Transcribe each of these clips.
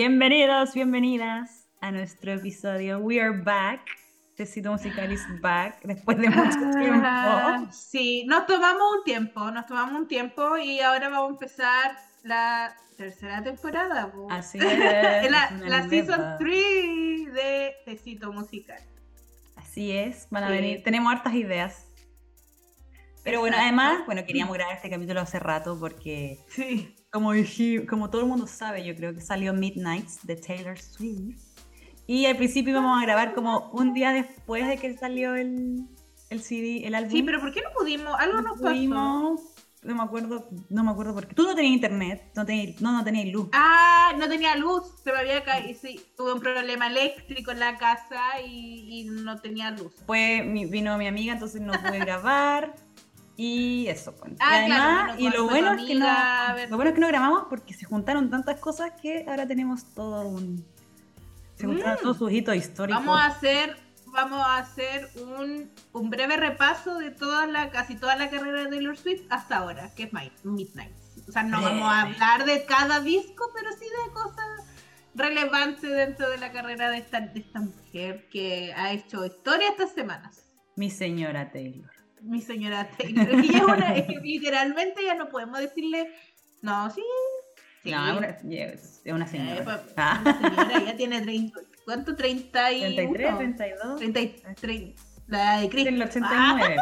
Bienvenidos, bienvenidas a nuestro episodio We Are Back. Tecito Musical is back después de mucho Ah, tiempo. Sí, nos tomamos un tiempo, nos tomamos un tiempo y ahora vamos a empezar la tercera temporada. po. Así es. la season nueva. 3 de Tecito Musical. Así es, van a Sí. venir. Tenemos hartas ideas. Pero bueno, además, bueno, queríamos grabar este capítulo hace rato porque, Sí. Como, dije- como todo el mundo sabe, yo creo que salió Midnights de Taylor Swift. Y al principio íbamos a grabar como un día después de que salió el, el CD, el álbum. Sí, pero ¿por qué no pudimos? Algo nos pasó. Pudimos, no me acuerdo, no me acuerdo porque tú no tenías internet, no tenías, no, no tenías luz. Ah, no tenía luz, se me había caído, sí, tuve un problema eléctrico en la casa y, y no tenía luz. Mi- vino mi amiga, entonces no pude grabar. Y eso, pues. Y Ah, claro, además, y lo bueno, es que no, lo bueno es que no grabamos porque se juntaron tantas cosas que ahora tenemos todo un. Se juntaron Mm. todos sus hitos históricos. Vamos a hacer, vamos a hacer un, un breve repaso de toda la, casi toda la carrera de Taylor Swift hasta ahora, que es My- Midnight. O sea, no vamos a hablar de cada disco, pero sí de cosas relevantes dentro de la carrera de esta, de esta mujer que ha hecho historia estas semanas. Mi señora Taylor. Mi señora Taylor. Es que ella es una, es que literalmente ya no podemos decirle, no, sí, sí. No, es una, es una señora. Eh, pues, Ah. una señora, ella tiene 30, ¿cuánto? 31. 33, 32. 30 y- trein- la edad de Cristo. El Ah, 89.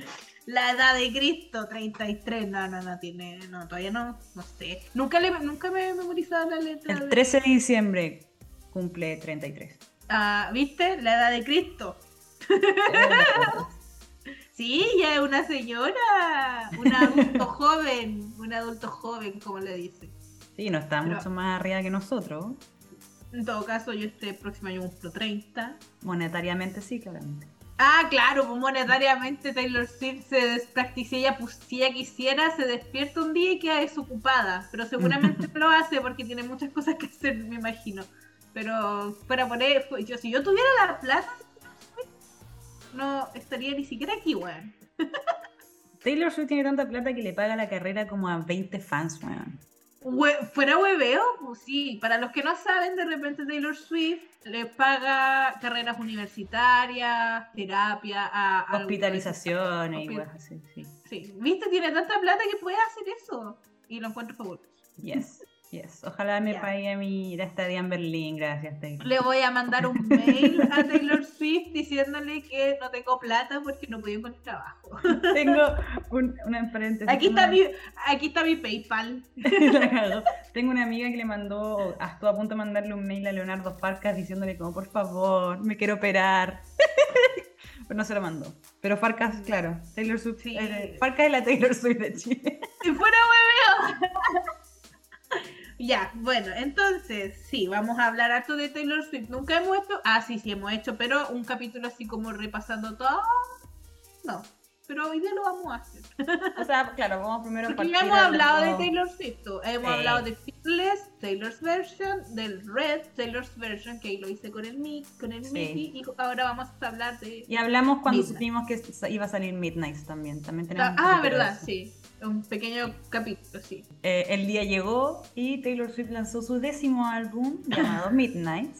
la edad de Cristo, 33. No, no, no tiene. No, todavía no. No sé. Nunca, le, nunca me he memorizado la letra. El de- 13 de diciembre cumple 33. Ah, ¿Viste? La edad de Cristo. Sí, ya es una señora. Un adulto joven. Un adulto joven, como le dicen. Sí, no está Pero- mucho más arriba que nosotros. En todo caso, yo este próximo año cumplo 30. Monetariamente sí, claramente. Ah, claro, pues monetariamente Taylor Swift se despractica. Si ella, pues, si ella quisiera, se despierta un día y queda desocupada. Pero seguramente lo hace porque tiene muchas cosas que hacer, me imagino. Pero para poner, pues, yo, si yo tuviera la plata, no estaría ni siquiera aquí, weón. Taylor Swift tiene tanta plata que le paga la carrera como a 20 fans, weón. ¿Fuera hueveo? Pues sí. Para los que no saben, de repente Taylor Swift le paga carreras universitarias, terapia, a, Hospitalizaciones y weas así, sí. Sí, viste, tiene tanta plata que puede hacer eso. Y lo encuentro fabuloso. Yes, yes. Ojalá me Ya. pague mi la estadía en Berlín, gracias, Taylor. Le voy a mandar un mail a Taylor Swift diciéndole que no tengo plata porque no puedo encontrar trabajo. Tengo un, una paréntesis. Aquí está una- mi, aquí está mi PayPal. Tengo una amiga que le mandó, estuvo a punto de mandarle un mail a Leonardo Farcas diciéndole como, por favor, me quiero operar. Pero no se lo mandó. Pero Farcas, claro, Taylor Swift, Sí. eh, Farcas es la Taylor Swift de Chile. Si fuera hueveo. Ya, bueno, entonces, sí, vamos a hablar harto de Taylor Swift. Nunca hemos hecho, ah, sí, sí hemos hecho, pero un capítulo así como repasando todo. No, pero hoy día lo vamos a hacer. O sea, claro, vamos primero a partir ya hemos hablado de Taylor Swift, hemos Sí. hablado de Fearless, Taylor's version, del Red, Taylor's version, que ahí lo hice con el mix, con el Sí. MIDI, y ahora vamos a hablar de... Y hablamos cuando Midnight. supimos que iba a salir Midnight también. También tenemos Ah, verdad, sí, un pequeño capítulo, sí. Eh, el día llegó y Taylor Swift lanzó su décimo álbum llamado Midnight,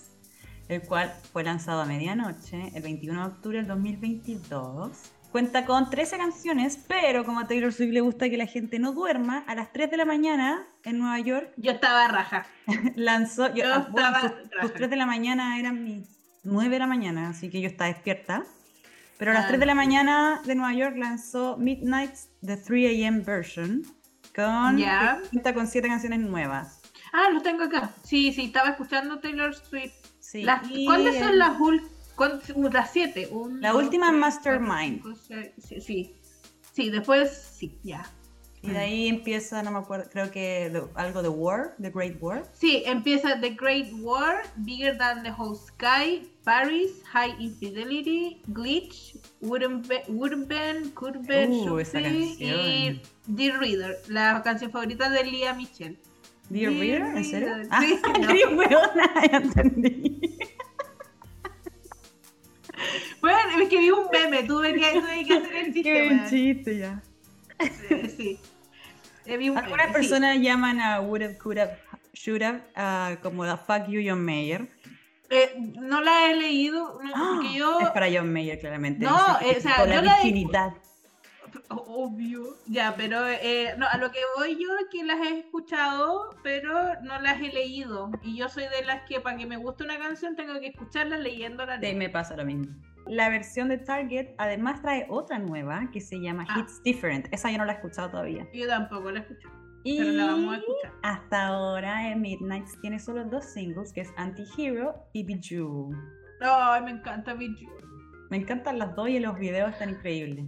el cual fue lanzado a medianoche, el 21 de octubre del 2022. Cuenta con 13 canciones, pero como a Taylor Swift le gusta que la gente no duerma, a las 3 de la mañana en Nueva York Yo estaba raja. lanzó. yo- Yo ah, bueno, estaba sus, raja. sus 3 de la mañana eran mis 9 de la mañana, así que yo estaba despierta. Pero a las Ah. 3 de la mañana de Nueva York lanzó Midnight, The 3 AM version, con, cuenta con 7 canciones nuevas. Ah, lo tengo acá. Sí, sí, estaba escuchando Taylor Swift. Sí, Las- ¿Cuáles son las últimas? Las siete. Un, La dos, última tres, Mastermind. cuatro, cinco, seis, sí, sí. Sí, después sí, ya. Y de ahí empieza, no me acuerdo, creo que algo de War, The Great War. Sí, empieza The Great War, Bigger Than the Whole Sky, Paris, High Infidelity, Glitch, Wooden, Be Uh, esa y. The Reader, la canción favorita de Lia Michelle. Dear Dear Reader, ¿en serio? Reader, Ah, sí, no. qué weona, ya entendí. Bueno, es que vi un meme, tuve que hacer el chiste, Qué buen chiste ya. Sí, Algunas sí. personas llaman a Would Have, Could Have, Should Have, ah, como The Fuck You, John Mayer. Eh, no la he leído, no, porque yo... Es para John Mayer, claramente. No, dice que eh, o sea, con la yo la he- virginidad. Obvio. Ya, pero eh, no, a lo que voy yo es que las he escuchado, pero no las he leído. Y yo soy de las que para que me guste una canción tengo que escucharla leyendo la Sí, me pasa lo mismo. La versión de Target además trae otra nueva que se llama Ah. Hits Different. Esa yo no la he escuchado todavía. Yo tampoco la he escuchado, Y pero la vamos a escuchar. hasta ahora en Midnights tiene solo dos singles, que es Anti-Hero y Bijou. Ay, me encanta Bijou. Me encantan las dos y los videos están increíbles.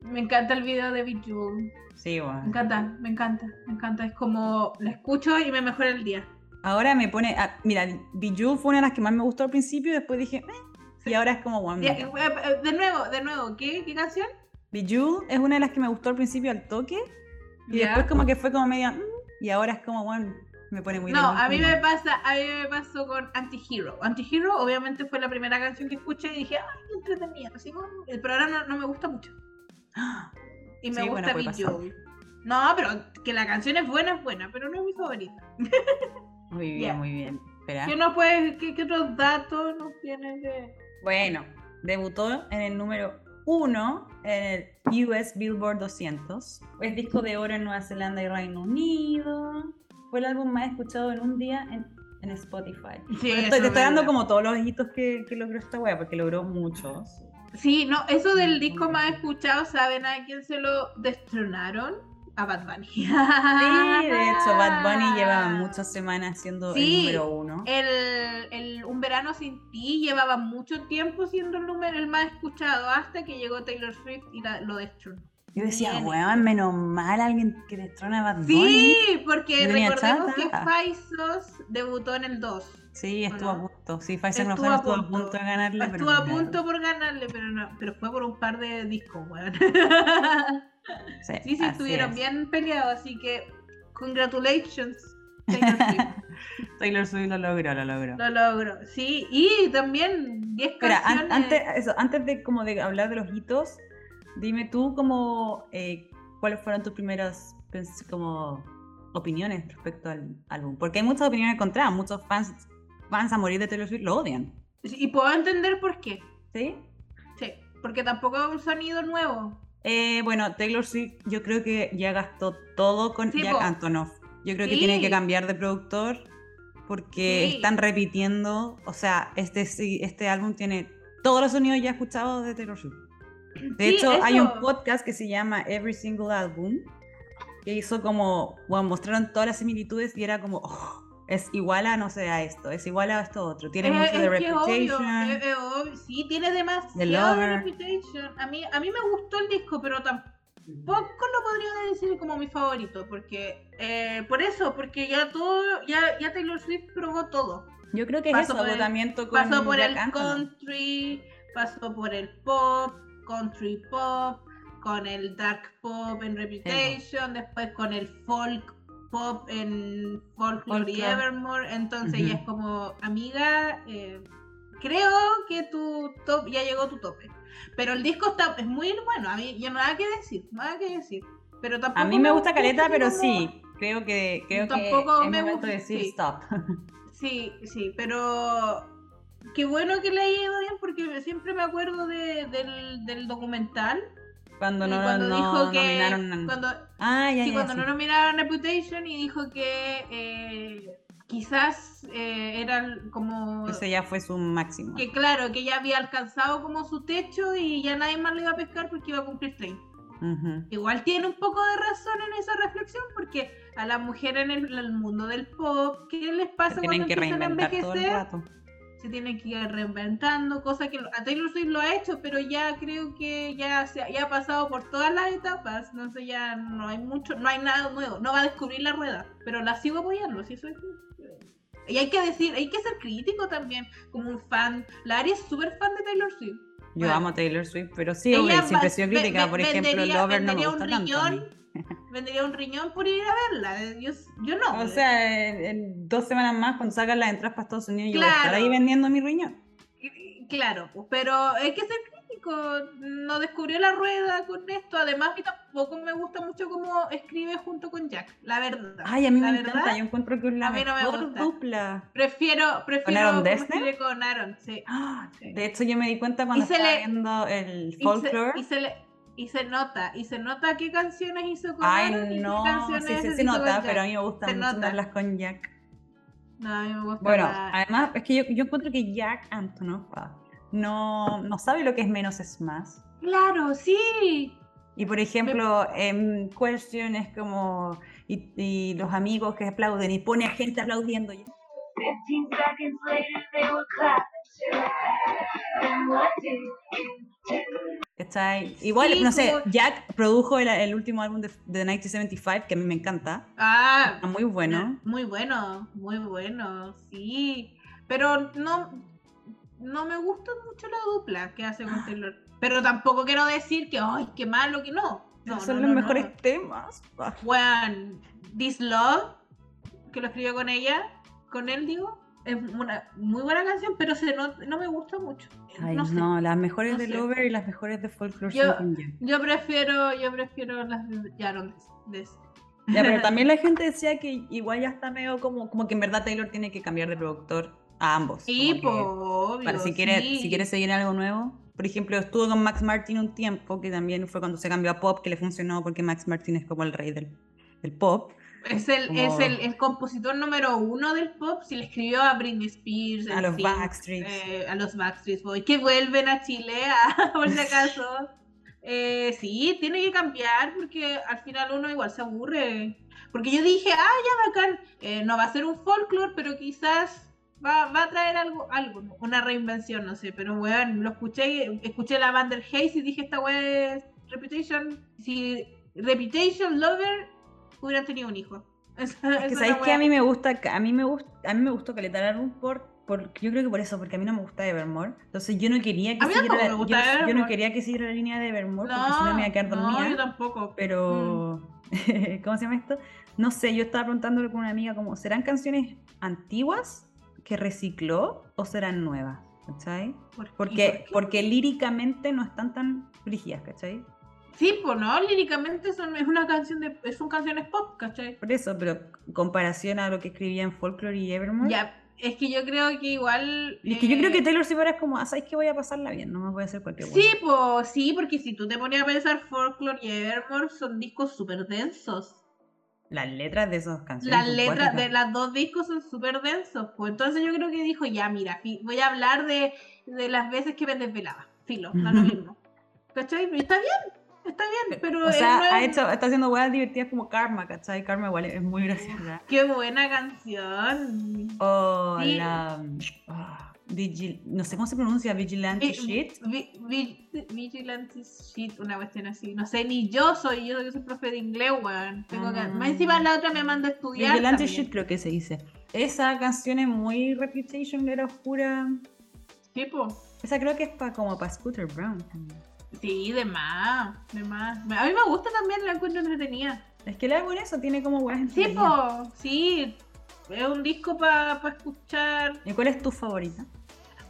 Me encanta el video de Bijou. Sí, Me bueno. encanta, me encanta, me encanta. Es como la escucho y me mejora el día. Ahora me pone. ah, mira, Bijou fue una de las que más me gustó al principio y después dije. "Eh", y ahora es como, bueno. Ya, eh, eh, De nuevo, de nuevo, ¿qué, qué canción? Bijou es una de las que me gustó al principio al toque y después como que fue como media. "Mm", y ahora es como, bueno, me pone muy No, a mí me pasa, a mí me pasó con Antihero. Antihero obviamente fue la primera canción que escuché y dije, ay, qué entretenida, así como, pero ahora no, no me gusta mucho. Y me Sí, bueno, gusta pasar. Bijou. No, pero que la canción es buena, es buena, pero no es mi favorita. Muy bien, muy bien. ¿Qué, no puedes, qué, qué otros datos nos tienes de...? Bueno, debutó en el número 1 en el US Billboard 200. Es disco de oro en Nueva Zelanda y Reino Unido. Fue el álbum más escuchado en un día en, en Spotify. Sí, estoy, te es estoy dando como todos los hitos que, que logró esta wea, porque logró muchos. Sí, no, eso del disco más escuchado, ¿saben a quién se lo destronaron? A Bad Bunny. Sí, de hecho, Bad Bunny llevaba muchas semanas siendo Sí. el número uno. El, el Un Verano Sin Ti llevaba mucho tiempo siendo el número el más escuchado hasta que llegó Taylor Swift y la- lo destronó. Yo decía, weón, menos mal alguien que destrona a Bad Bunny. Sí, porque recordemos chata. que Faisos debutó en el 2. Sí, estuvo ¿O a no? punto. Sí, Faisal Estuvo González a estuvo a punto. de ganarle. pero Estuvo a no. punto por ganarle, pero no, pero fue por un par de discos, weón. Sí, Sí, estuvieron es. bien peleados, así que congratulations. Taylor Swift. Taylor Swift lo logró, lo logró. Lo logró. Sí, y también 10 Espera, an- canciones. antes, eso, antes de como de hablar de los hitos, dime tú como eh, cuáles fueron tus primeras como opiniones respecto al álbum. Porque hay muchas opiniones encontradas, muchos fans, fans a morir de Taylor Swift lo odian. Y puedo entender por qué. ¿Sí? Sí, porque tampoco es un sonido nuevo. Eh, bueno, Taylor Swift yo creo que ya gastó todo con Sí, Jack po. Antonoff. Yo creo que tiene que cambiar de productor porque Sí. están repitiendo, o sea, este, sí- este álbum tiene todos los sonidos ya escuchados de Taylor Swift. De hecho, hay un podcast que se llama Every Single Album que hizo como, bueno, mostraron todas las similitudes y era como, "Oh, es igual a, no sé, a esto, es igual a esto otro. Tiene Es- mucho de es obvio, Reputation. es- es obvio. Sí, tiene demasiado de. Reputation. A mí, a mí me gustó el disco, pero tampoco lo podría decir como mi favorito. Porque, eh, por eso, porque ya todo, ya, ya Taylor Swift probó todo. Yo creo que es Pasó eso, agotamiento con Pasó por Jack el country, pasó por el pop, country pop, con el dark pop en Reputation, después con el folk pop en Folklore y. Evermore. Entonces Ujú. ya es como, amiga, eh, creo que tu top ya llegó tu tope. Pero el disco está, es muy bueno, a mí yo nada que decir, nada que decir. Pero tampoco A mí me gusta Caleta, pero como- sí, creo que creo Tampoco me gusta, de decir sí. stop. Sí, sí, pero qué bueno que le haya ido bien porque siempre me acuerdo de- del, del documental. Cuando no, cuando no dijo que nominaron. cuando, Ah, ya, sí, ya, cuando sí. no nominaron Reputation y dijo que eh, quizás eh, era como Ese ya fue su máximo. que claro, que ya había alcanzado como su techo y ya nadie más le iba a pescar porque iba a cumplir 30. Ujú. Igual tiene un poco de razón en esa reflexión porque a las mujeres en el, en el mundo del pop, ¿qué les pasa Se tienen cuando que empiezan a reinventar todo el envejecer? rato. Se tiene que ir reinventando, cosa que a Taylor Swift lo ha hecho, pero ya creo que ya, se, ya ha pasado por todas las etapas, no sé, ya no hay mucho, no hay nada nuevo, no va a descubrir la rueda, pero la sigo apoyando, sí soy... Y hay que decir, hay que ser crítico también, como un fan. La Ari es súper fan de Taylor Swift. Yo Bueno. amo a Taylor Swift, pero sí, siempre he sido crítica. Por ejemplo, Lover no me vendería un gusta tanto. Vendría un riñón por ir a verla. Yo, yo no. O sea, en, en dos semanas más, cuando sacan las entradas para Estados Unidos, yo voy a estar Claro. ahí vendiendo mi riñón. Claro, pero hay que ser crítico. No descubrió la rueda con esto. Además, a mí tampoco me gusta mucho cómo escribe junto con Jack, la verdad. Ay, a mí la me verdad, encanta. Yo encuentro que es la a mí no me gusta. dupla. Prefiero, prefiero Aaron con Aaron, sí. Ah, Sí. De hecho, yo me di cuenta cuando Y estaba le- viendo el Y se, folklore. y se le- y se nota, y se nota qué canciones hizo con Ay, Aaron y qué no, canciones sí, sí se con nota, Jack. pero a mí me gusta Se mucho verlas con Jack. No, a mí me gusta Bueno, más. además, es que yo, yo encuentro que Jack Antonoff ah, no, no sabe lo que es menos es más. Claro, sí. Y por ejemplo, en Question es como. Y, y los amigos que aplauden y pone a gente aplaudiendo. y- 15 seconds later, they were clapping. Igual, Sí, no sé, como- Jack produjo el, el último álbum de, de 1975, que a mí me encanta. Ah, Está muy bueno. Muy bueno, muy bueno, sí. Pero no, no me gusta mucho la dupla que hace con Taylor. Pero tampoco quiero decir que, ay, qué malo que no. No, Son no, los no, mejores temas. Ah, Bueno, This Love, que lo escribió con ella, con él digo, es una muy buena canción, pero se no, no me gusta mucho. Ay, no no, sé. las mejores no de sé. Lover y las mejores de Folklore Yo-. Yo prefiero, yo prefiero las de Jaron. Ya, pero también la gente decía que igual ya está medio como, como que en verdad Taylor tiene que cambiar de productor a ambos. Sí, po, obvio. para si quiere, sí. si quiere seguir algo nuevo. Por ejemplo, estuvo con Max Martin un tiempo, que también fue cuando se cambió a pop, que le funcionó porque Max Martin es como el rey del, del pop. Es el, Como- es el, el compositor número uno del pop. Si le escribió a Britney Spears, A los NSYNC, Backstreets. eh, a los Backstreet Boys, que vuelven a Chile, ah, por si acaso. Eh, sí, tiene que cambiar porque al final uno igual se aburre. Porque yo dije, ah, ya bacán, eh, no va a ser un folklore, pero quizás va, va a traer algo, algo, una reinvención, no sé. Pero bueno, lo escuché, escuché la Vander Hayes y dije, esta wea es Reputation. Si Reputation Lover hubieran tenido un hijo. Esa- Es que sabéis que a mí me gusta, a mí me gusta, a mí me gustó calentar el álbum por, por, yo creo que por eso, porque a mí no me gusta Evermore. Entonces yo no quería que siguiera la, yo, yo no quería que siguiera la línea de Evermore, porque si no me iba a quedar no, dormida. yo tampoco. pero ¿cómo se llama esto? No sé, yo estaba preguntándole con una amiga como, ¿serán canciones antiguas que recicló o serán nuevas? ¿Cachai? ¿Por- Porque, por porque líricamente no están tan brígidas, ¿cachai? Sí, pues no, líricamente son, es una canción de, son canciones pop, ¿cachai? Por eso, pero comparación a lo que escribía en Folklore y Evermore. Ya, es que yo creo que igual. Y es que yo creo que eh, Taylor Swift es como, ah, ¿sabes que voy a pasarla bien? No me voy a hacer cualquier Sí, pues sí, porque si tú te ponías a pensar, Folklore y Evermore son discos súper densos. Las letras de esas canciones. Las letras de las dos discos son súper densos. Pues entonces yo creo que dijo, ya, mira, voy a hablar de, de las veces que me desvelaba. Filo, no lo mismo. ¿Cachai? Y está bien, está bien, pero O sea, no ha hecho, está haciendo weas divertidas como Karma, ¿cachai? Karma igual es muy graciosa. Qué buena canción. O Sí. la. ah, Vigil- no sé cómo se pronuncia, Vigilante Vi- Shit. vi- vi- Vigilante shit, una cuestión así. No sé, ni yo soy, yo, yo soy profe de inglés, weón. Tengo que- Ah. Más encima la otra me manda a estudiar. Vigilante también. Shit creo que se dice. Esa canción es muy Reputation, era oscura. Tipo, Esa creo que es pa, como para Scooter Brown. también. Sí, de más, de más. A mí me gusta también, la encuentro entretenida. Es que el álbum eso tiene como weas Sí, po, sí. Es un disco para escuchar. ¿Y cuál es tu favorita?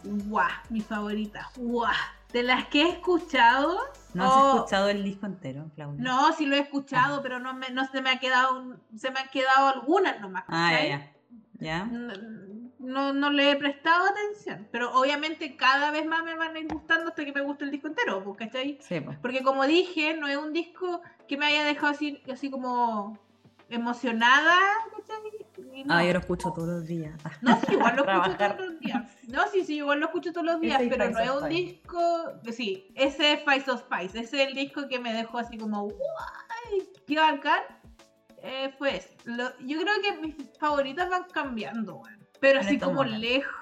Guau, mi favorita. Guau. De las que he escuchado. ¿No has oh, escuchado el disco entero, Claudia? No, sí lo he escuchado, pero no, me, no se me ha quedado un- se me han quedado algunas nomás. Ah, ya, ¿cachai? ya. No, no, le he prestado atención, pero obviamente cada vez más me van a ir gustando hasta que me guste el disco entero, pues, ¿cachai? Sí, pues. Porque como dije, no es un disco que me haya dejado así, así como emocionada, ¿cachai? No. Ah, yo lo escucho todos los días. No, sí, igual lo escucho todos los días. No, sí, sí, igual lo escucho todos los días, Ese pero no es un Spice. disco. Sí, ese es Spice of Spice. Ese es el disco que me dejó así como, ¡guay! ¡Qué bacán! Eh. Lo- yo creo que mis favoritas van cambiando. Pero así como lejos.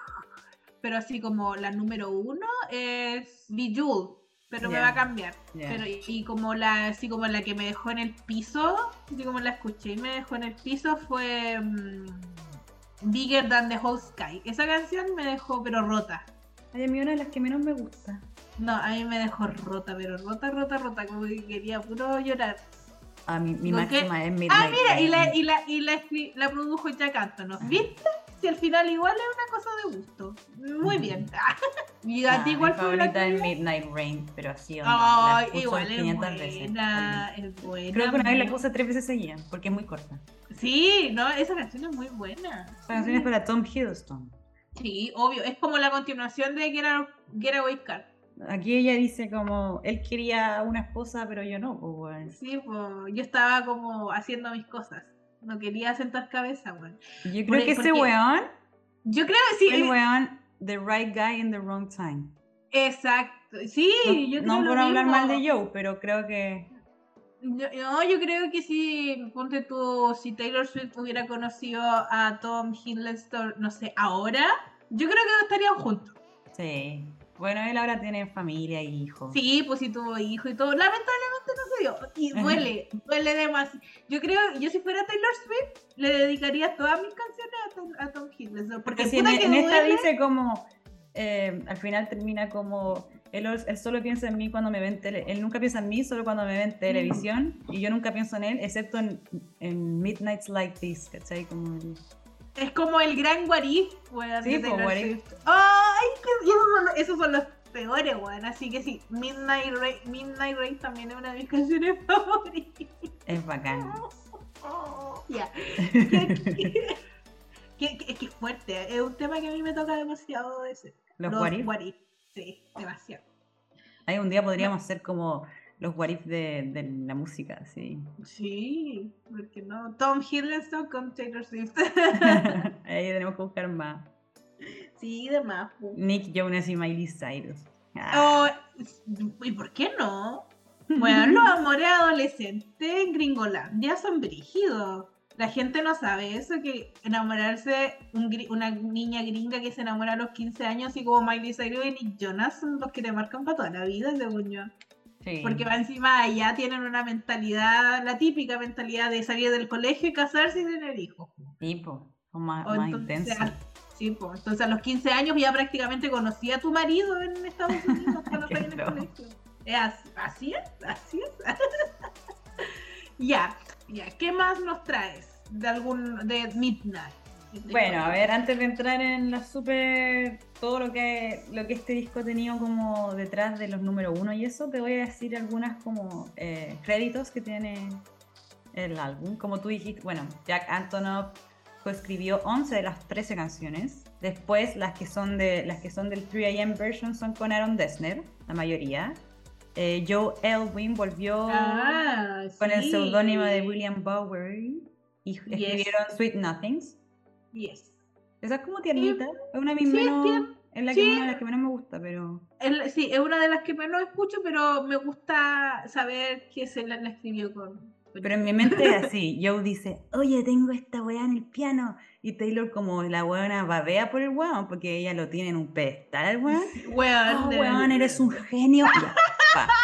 Pero así como la número uno es Bejeweled. Pero me va a cambiar. Pero y, y como la, así como la que me dejó en el piso, así como la escuché y me dejó en el piso fue mm, Bigger Than the Whole Sky. Esa canción me dejó pero rota. Ay, a mí una de las que menos me gusta. No, a mí me dejó rota, pero rota, rota, rota, como que quería puro llorar. A mí, mi máxima es Midnight Ah, mira, y la, y la, y la, la produjo Jack Antonoff. ¿Viste? Si al final igual es una cosa de gusto. Muy bien. y a Ah, ti mi igual fue favorita es? Midnight Rain, pero así onda, la igual es 500 veces. buena, es buena. Creo que una vez la puse tres veces seguida, porque es muy corta. Sí, no, esa canción es muy buena. Esta canción es para Tom Hiddleston. Sí, obvio. Es como la continuación de Get, Out- Getaway Car. Aquí ella dice como, él quería una esposa, pero yo no, pues bueno. Sí, pues yo estaba como haciendo mis cosas. No quería sentar cabeza, weón. Yo creo Por- que ese weón, Yo creo que sí. el eh, weón, the right guy in the wrong time. Exacto. Sí, No, yo creo no lo por hablar mal de Joe, pero creo que No, yo creo que si, ponte tú, si Taylor Swift hubiera conocido a Tom Hiddleston, no sé, ahora, yo creo que estarían juntos. sí. Bueno, él ahora tiene familia y hijos. Sí, pues sí tuvo hijo y todo. Lamentablemente no se dio. Y duele, duele demasiado. Yo creo, yo si fuera Taylor Swift, le dedicaría todas mis canciones a Tom, a Tom Hiddleston. Porque si en, puta que en esta dice como, eh, al final termina como, él, él solo piensa en mí cuando me ve en tele, él nunca piensa en mí solo cuando me ve en televisión y yo nunca pienso en él, excepto en, en Midnights Like This, ¿cachai? Como, Es como el gran what if, weón. Sí, de pues. ¡Ay! esos, son, los- esos son los peores, weón. Así que sí, Midnight Rain, Midnight Rain también es una de mis canciones favoritas. es bacán. Ya. Es que es fuerte. Es un tema que a mí me toca demasiado de ese. Los what if. what if. Sí, demasiado. Ahí un día podríamos ser como los what if de, de la música, sí. Sí, porque no. Tom Hiddleston con Taylor Swift. Ahí tenemos que buscar más. sí, demás. pu. Nick Jonas y Miley Cyrus. Ah. Oh, ¿Y por qué no? Bueno, los amores adolescentes en Gringolandia son brígidos. La gente no sabe eso, que enamorarse, un una niña gringa que se enamora a los 15 años y como Miley Cyrus y Nick Jonas son los que te marcan para toda la vida, según yo. Sí. Porque va encima allá tienen una mentalidad, la típica mentalidad de salir del colegio y casarse y tener hijos. Tipo, son más, O más entonces, intensos. a- sí, pues, entonces a los 15 años ya prácticamente conocí a tu marido en Estados Unidos cuando en el colegio. Es así, así es, así es. ya, ya, ¿qué más nos traes de algún de Midnight? Bueno, a ver, antes de entrar en la super. todo lo que, lo que este disco ha tenido como detrás de los número uno y eso, te voy a decir algunas como eh, créditos que tiene el álbum. Como tú dijiste, bueno, Jack Antonoff coescribió 11 de las 13 canciones. Después, las que son, de, las que son del 3AM version son con Aaron Dessner, la mayoría. Eh, Joe Elwin volvió Ah, con el seudónimo de William Bowery y escribieron Sweet Nothings. Yes. Esa es como tiernita. Es una de mis Sí, menos. Es la que, Sí. una de las que menos me gusta, pero. Sí, es una de las que menos escucho, pero me gusta saber que se la, la escribió con. Pero en mi mente es así. Joe dice, oye, tengo esta weá en el piano. Y Taylor, como la weona babea por el weón, porque ella lo tiene en un pedestal, weón. Weón, Oh, weón, eres un genio. Ya.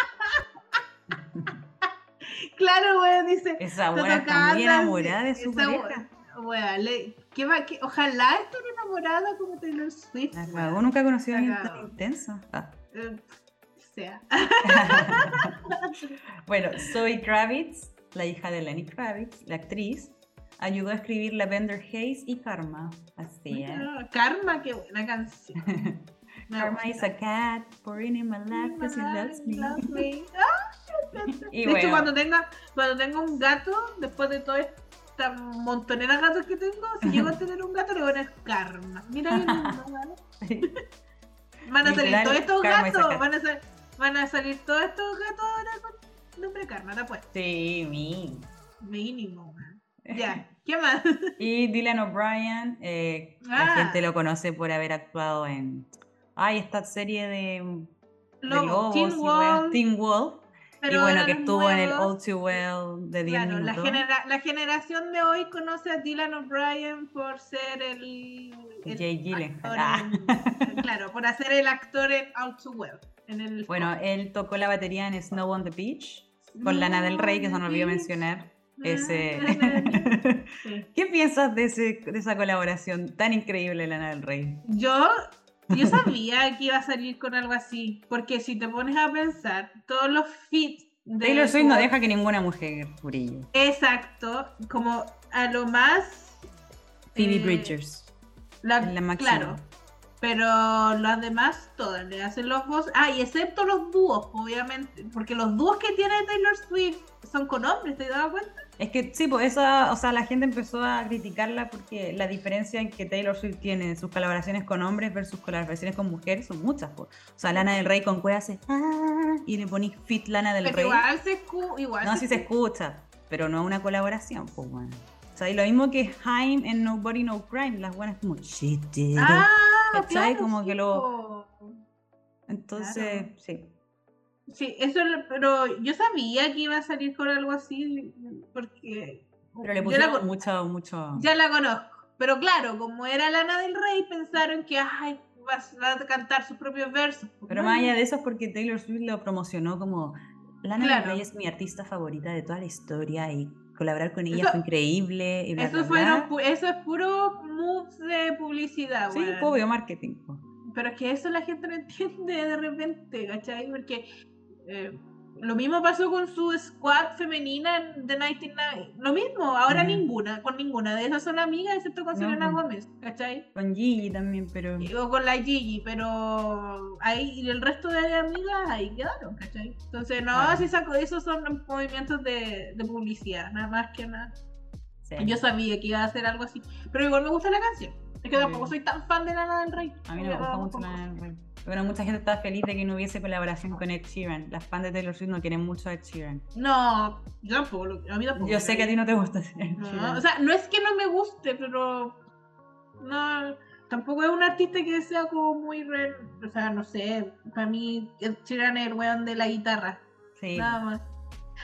Claro, weón, dice. Esa weona está muy enamorada de su pareja. Weón, le- ¿qué va- qué- ojalá esté enamorada como Taylor Swift. Cagó, nunca conoció a alguien tan intenso. Ah. Eh, sea. Bueno, Zoe Kravitz, la hija de Lenny Kravitz, la actriz, ayudó a escribir Lavender Haze y Karma. Así es. Ah, Karma, qué buena canción. Karma is a cat pouring in my lap because he loves me. Loves me. Ah, Y de hecho, bueno, cuando tenga, cuando tenga un gato, después de toda esta montonera de gatos que tengo, si llego a tener un gato, le voy a poner karma. Mira qué lindo, ¿vale? Van a salir todos estos gatos, van a, sal- van a salir todos estos gatos ahora con nombre karma, la pues. sí, mi. Mínimo, man. Ya, ¿qué más? Y Dylan O'Brien, eh, Ah. la gente lo conoce por haber actuado en. Ay, esta serie de, de Lobo, lobos Teen weas, Wolf, Teen Wolf. Y bueno, que estuvo en el All Too Well de 10 Claro, la, minutos. genera- la generación de hoy conoce a Dylan O'Brien por ser el, el Jay actor Ah. claro, por hacer el actor en All Too Well. En el Bueno, él tocó la batería en Snow on the Beach con Lana del Rey, que se nos olvidó mencionar. Ese... Sí. ¿Qué piensas de, ese, de esa colaboración tan increíble, Lana del Rey? Yo, yo sabía que iba a salir con algo así, porque si te pones a pensar, todos los fits de Taylor Swift no deja que ninguna mujer brille. Exacto, como a lo más Phoebe eh, Bridgers. La máxima. claro. Pero las demás todas le hacen los voces. Ah, y excepto los dúos, obviamente. Porque los dúos que tiene Taylor Swift son con hombres, ¿te has dado cuenta? Es que sí, pues esa, o sea, la gente empezó a criticarla porque la diferencia en que Taylor Swift tiene sus colaboraciones con hombres versus colaboraciones con mujeres son muchas. pues. O sea, Lana del Rey con Cueva hace ah, y le ponís fit Lana del Pero Rey. igual se igual No, se sí se escucha, pero no una colaboración, pues bueno. O sea, y lo mismo que Haim en Nobody No Crime, las buenas como she did it". Ah, claro, Como sí, que lo-. Entonces, claro. sí. Sí, eso, pero yo sabía que iba a salir con algo así, porque Pero le la, pusieron con- mucho, mucho. ya la conozco. Pero claro, como era Lana del Rey, pensaron que ay, va, a- cantar sus propios versos. Pero más allá de eso es porque Taylor Swift lo promocionó como Lana Claro. del Rey es mi artista favorita de toda la historia y colaborar con ella Eso- fue increíble y bla, Eso, bla, fueron bla. pu- eso es puro moves de publicidad, Sí, weón. obvio marketing. po. Pero es que eso la gente no entiende de repente, ¿cachai? Porque eh, lo mismo pasó con su squad femenina en The 99. Lo mismo, ahora Mm. ninguna, con ninguna de esas son amigas, excepto con No, Selena pues. Gómez, ¿cachai? Con Gigi también, pero O con la Gigi, pero ahí y el resto de amigas ahí quedaron, ¿cachai? Entonces, no, Claro. si saco, esos son movimientos de, de publicidad, nada más que nada. sí. Yo sabía que iba a hacer algo así, pero igual me gusta la canción. Es que Sí. tampoco soy tan fan de Lana del Rey. a mí no me gusta mucho Lana del Rey. Bueno, mucha gente está feliz de que no hubiese colaboración con Ed Sheeran. Las fans de Taylor Swift no quieren mucho a Ed Sheeran. No, yo tampoco, a mí tampoco. Yo sé que a ti no te gusta Ed No, o sea, no es que no me guste, pero no, tampoco es un artista que sea como muy re, o sea, no sé, para mí Ed Sheeran es el weón de la guitarra, sí. nada más.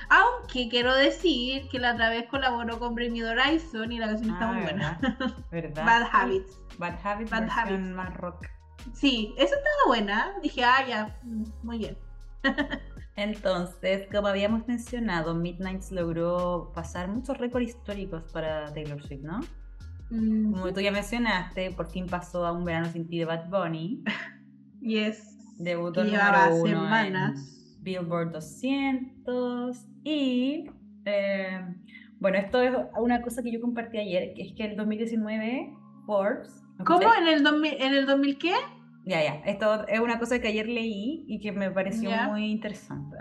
Aunque quiero decir que la otra vez colaboró con Bring Me the Horizon y la canción está Ah, muy buena. ¿verdad? ¿Verdad? Bad Habits. Bad Habits, Bad versión Habits. más rock. Sí, esa estaba buena. Dije, ah, ya, mm, muy bien. Entonces, como habíamos mencionado, Midnights logró pasar muchos récords históricos para Taylor Swift, ¿no? Mm, Como tú ya mencionaste, por fin pasó a Un Verano Sin Ti de Bad Bunny, yes. debutó llevaba número uno semanas. en Billboard 200 y, eh, bueno, esto es una cosa que yo compartí ayer, que es que el 2019 Forbes... ¿me ¿Cómo? ¿En el, 2000, ¿En el 2000 qué? Ya, ya. Esto es una cosa que ayer leí y que me pareció muy interesante.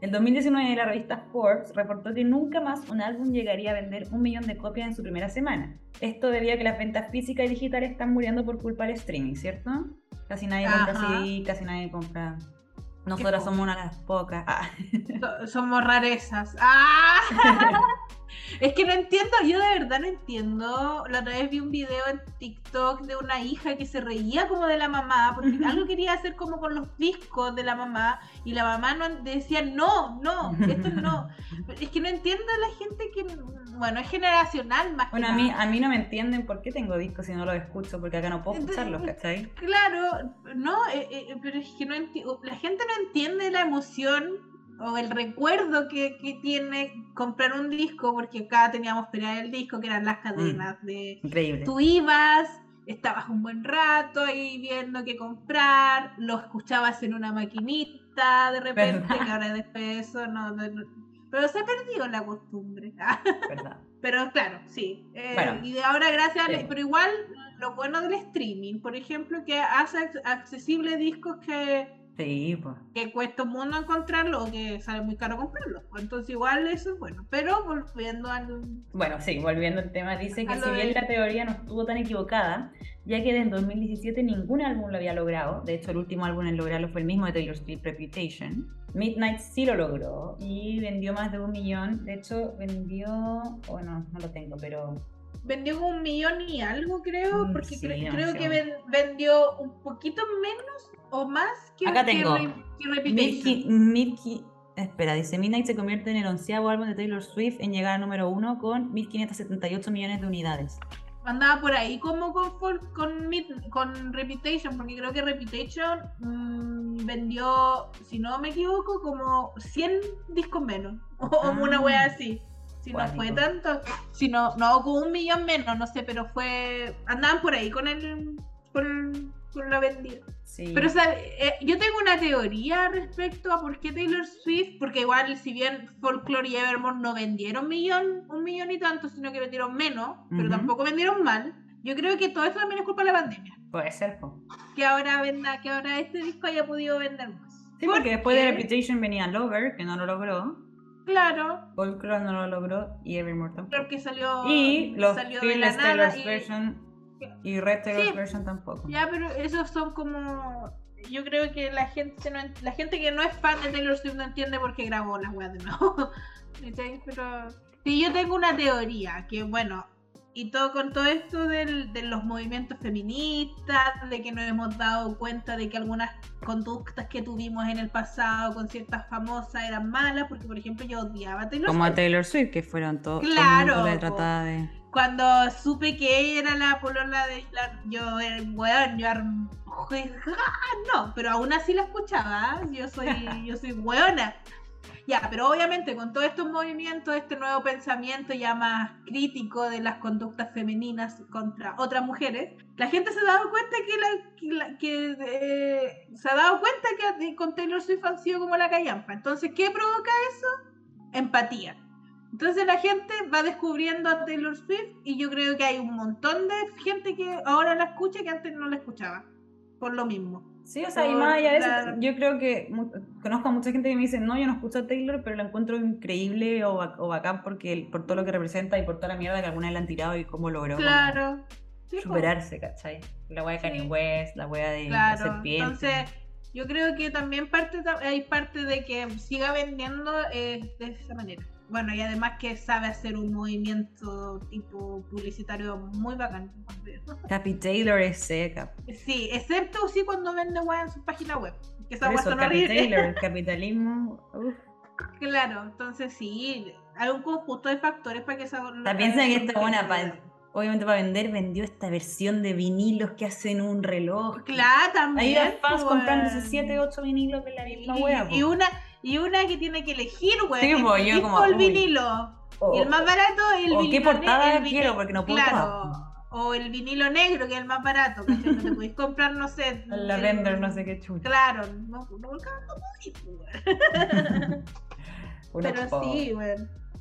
En 2019 la revista Forbes reportó que nunca más un álbum llegaría a vender un millón de copias en su primera semana. Esto debido a que las ventas físicas y digitales están muriendo por culpa del streaming, ¿cierto? Casi nadie compra Ajá. CD, casi nadie compra... Nosotras somos una de las pocas. Ah. So- somos rarezas. ¡Ah! es que no entiendo, yo de verdad no entiendo. La otra vez vi un video en TikTok de una hija que se reía como de la mamá, porque algo quería hacer como con los discos de la mamá, y la mamá no decía, no, no, esto no. Es que no entiendo a la gente que, bueno, es generacional más Bueno, que a mí, nada. a mí no me entienden por qué tengo discos si no los escucho, porque acá no puedo escucharlos, ¿cachai? Claro, no, eh, eh, pero es que no enti- la gente no entiende la emoción o el recuerdo que, que tiene comprar un disco, porque acá teníamos pelea del disco, que eran las cadenas de... Increíble. Tú ibas, estabas un buen rato ahí viendo qué comprar, lo escuchabas en una maquinita de repente, ¿Verdad? que ahora después de eso no, no- no- Pero se perdió la costumbre. ¿verdad? Pero claro, sí. Eh, Bueno. y de ahora gracias Sí. Pero igual lo bueno del streaming, por ejemplo, que hace ac- accesible discos que, Sí, pues. que cuesta un mundo encontrarlo o que sale muy caro comprarlos. Entonces igual eso es bueno. Pero volviendo al... Bueno, sí, volviendo al tema, dice que si bien de- la teoría no estuvo tan equivocada, ya que desde el 2017 ningún álbum lo había logrado, de hecho el último álbum en lograrlo fue el mismo de Taylor Swift, Reputation, Midnight sí lo logró y vendió más de un millón, de hecho vendió, bueno, no lo tengo, pero Vendió un millón y algo, creo, Mm, porque sí, cre- no creo sé. que ven- vendió un poquito menos o más que, Acá que tengo. Re- que Reputation. Milky, Milky- espera, dice Midnight se convierte en el onceavo álbum de Taylor Swift en llegar al número uno con 1.578 millones de unidades. andaba por ahí como con con, Mid- con Reputation, porque creo que Reputation mm, vendió, si no me equivoco, como 100 discos menos, o Ah. una wea así. Si no fue tanto, si no, no, con un millón menos, no sé, pero fue, andaban por ahí con el, con, con la vendida. Sí. Pero ¿sabe? Eh, yo tengo una teoría respecto a por qué Taylor Swift, porque igual si bien Folklore y Evermore no vendieron millón, un millón y tanto, sino que vendieron menos, pero tampoco vendieron mal. Yo creo que todo esto también es culpa de la pandemia. Puede ser, po. Que ahora venda, que ahora este disco haya podido vender más. Sí, porque después de Porque, Reputation venía Lover, que no lo logró. Claro, Folklore no lo logró y Evermore tampoco. creo que salió, Y los salió de la nada. Taylor's y- version y Red Taylor's Sí. version tampoco. Ya, pero esos son como. Yo creo que la gente no la gente que no es fan de Taylor Swift no entiende por qué grabó las weas de nuevo. Pero sí, yo tengo una teoría que, bueno, y todo con todo esto del- de los movimientos feministas, de que nos hemos dado cuenta de que algunas conductas que tuvimos en el pasado con ciertas famosas eran malas, porque por ejemplo yo odiaba a Taylor Como a Swift. Taylor Swift, que fueron todos. Claro, todo trataba de. Cuando supe que ella era la polola de la- yo, eh, weón, yo arm- no, pero aún así la escuchaba, ¿eh? yo soy, yo soy weona. Ya, pero obviamente con todos estos movimientos, este nuevo pensamiento ya más crítico de las conductas femeninas contra otras mujeres, la gente se ha dado cuenta que, la, que, la- que, eh, se ha dado cuenta que eh, con Taylor Swift han sido como la callampa. Entonces, ¿qué provoca eso? Empatía. Entonces la gente va descubriendo a Taylor Swift y yo creo que hay un montón de gente que ahora la escucha que antes no la escuchaba. Por lo mismo. Sí, o sea, y Por más allá de eso, la- yo creo que conozco a mucha gente que me dice, no, yo no escucho a Taylor, pero la encuentro increíble o, o bacán porque por todo lo que representa y por toda la mierda que alguna vez le han tirado y cómo logró como Claro. Po. superarse, ¿cachai? La wea de Kanye Sí. West, la wea de la Claro. serpiente. Entonces, yo creo que también parte hay parte de que siga vendiendo eh, de esa manera. Bueno, y además que sabe hacer un movimiento tipo publicitario muy bacán. Capi Taylor es seca. Sí, excepto sí cuando vende weá en su página web. Que esa eso, horribles. Taylor, el capitalismo. uf. Claro, entonces sí, hay un conjunto de factores para que esa. sea, piensa que esta buena, pa- obviamente para vender, vendió esta versión de vinilos que hacen un reloj. Claro, también. los fans pues, comprándose 7, 8 vinilos de la misma y, wea. y po. una y una que tiene que elegir, güey. Sí, el pues, yo como, o el vinilo. O- y el más barato, el o vinilo. qué portada el quiero, porque no puedo Claro. O el vinilo negro, que es el más barato, ¿cachai? Que te podéis comprar, no sé. el lavender, no sé qué chucha. Claro, no, no, no, no Pero sí, güey.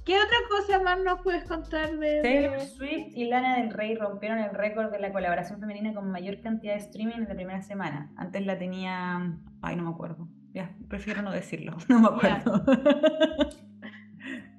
¿Qué otra cosa más nos puedes contar de.? Taylor Swift y Lana del Rey rompieron el récord de la colaboración femenina con mayor cantidad de streaming en la primera semana. Antes la tenía. Ay, no me acuerdo. Ya, prefiero no decirlo. No me acuerdo.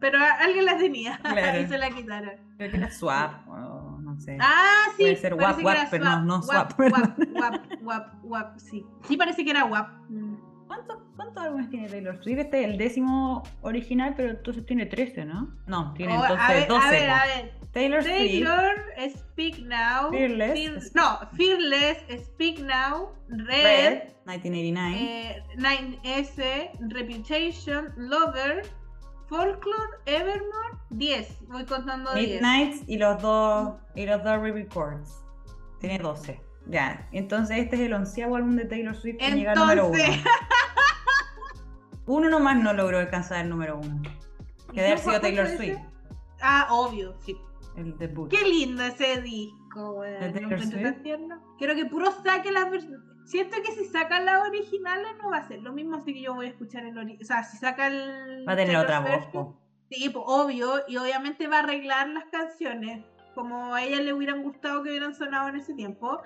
Pero alguien la tenía Claro. y se la quitaron. Creo que era Swap o no sé. Ah, sí. Puede ser era guap, pero no- no swap. Guap, guap, guap, guap, sí. Sí, parece que era guap. Mm. ¿Cuántos, ¿Cuántos álbumes tiene Taylor Swift? Este es el décimo original, pero entonces tiene 13, ¿no? No, tiene Oh, entonces a ver, 12. a ver, a ver. Taylor. Taylor, Speak Now. Fearless. Fear- no, Fearless, Speak Now, Red, Red, 1989. eh, 9S, Reputation, Lover, Folklore, Evermore, 10. Voy contando 10. Midnight y los dos y los dos re-records. Tiene 12. Ya, entonces este es el onceavo álbum de Taylor Swift que llega al número uno. Entonces, Uno nomás no logró alcanzar el número uno. Que debe haber sido ¿cuánto Taylor? Swift, Ah, obvio, sí. El debut. Qué lindo ese disco. Quiero que puro saque las versiones. Siento que si sacan las originales no va a ser lo mismo, así que yo voy a escuchar el original. O sea, si saca el. Va a tener otra voz. Sí, pues, obvio, y obviamente va a arreglar las canciones como a ella le hubieran gustado que hubieran sonado en ese tiempo,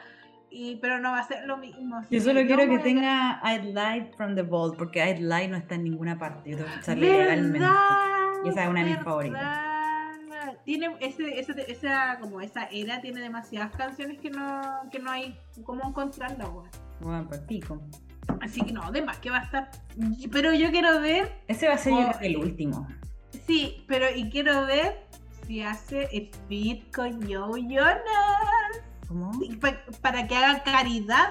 y, pero no va a ser lo mismo. Yo solo quiero que a- tenga I'd Light from the Vault, porque I'd Light no está en ninguna parte. Yo tengo que escucharle legalmente. Y esa es una de mis favoritas. Tiene ese, ese- esa, como esa era tiene demasiadas canciones que no, que no hay cómo encontrarla, weón. Bueno, pues pico. Así que no, de más que va a estar. Pero yo quiero ver, Ese va a ser Oh. el último. sí, pero y quiero ver si hace el feat con Joe Jonas. ¿Cómo? Pa- para que haga caridad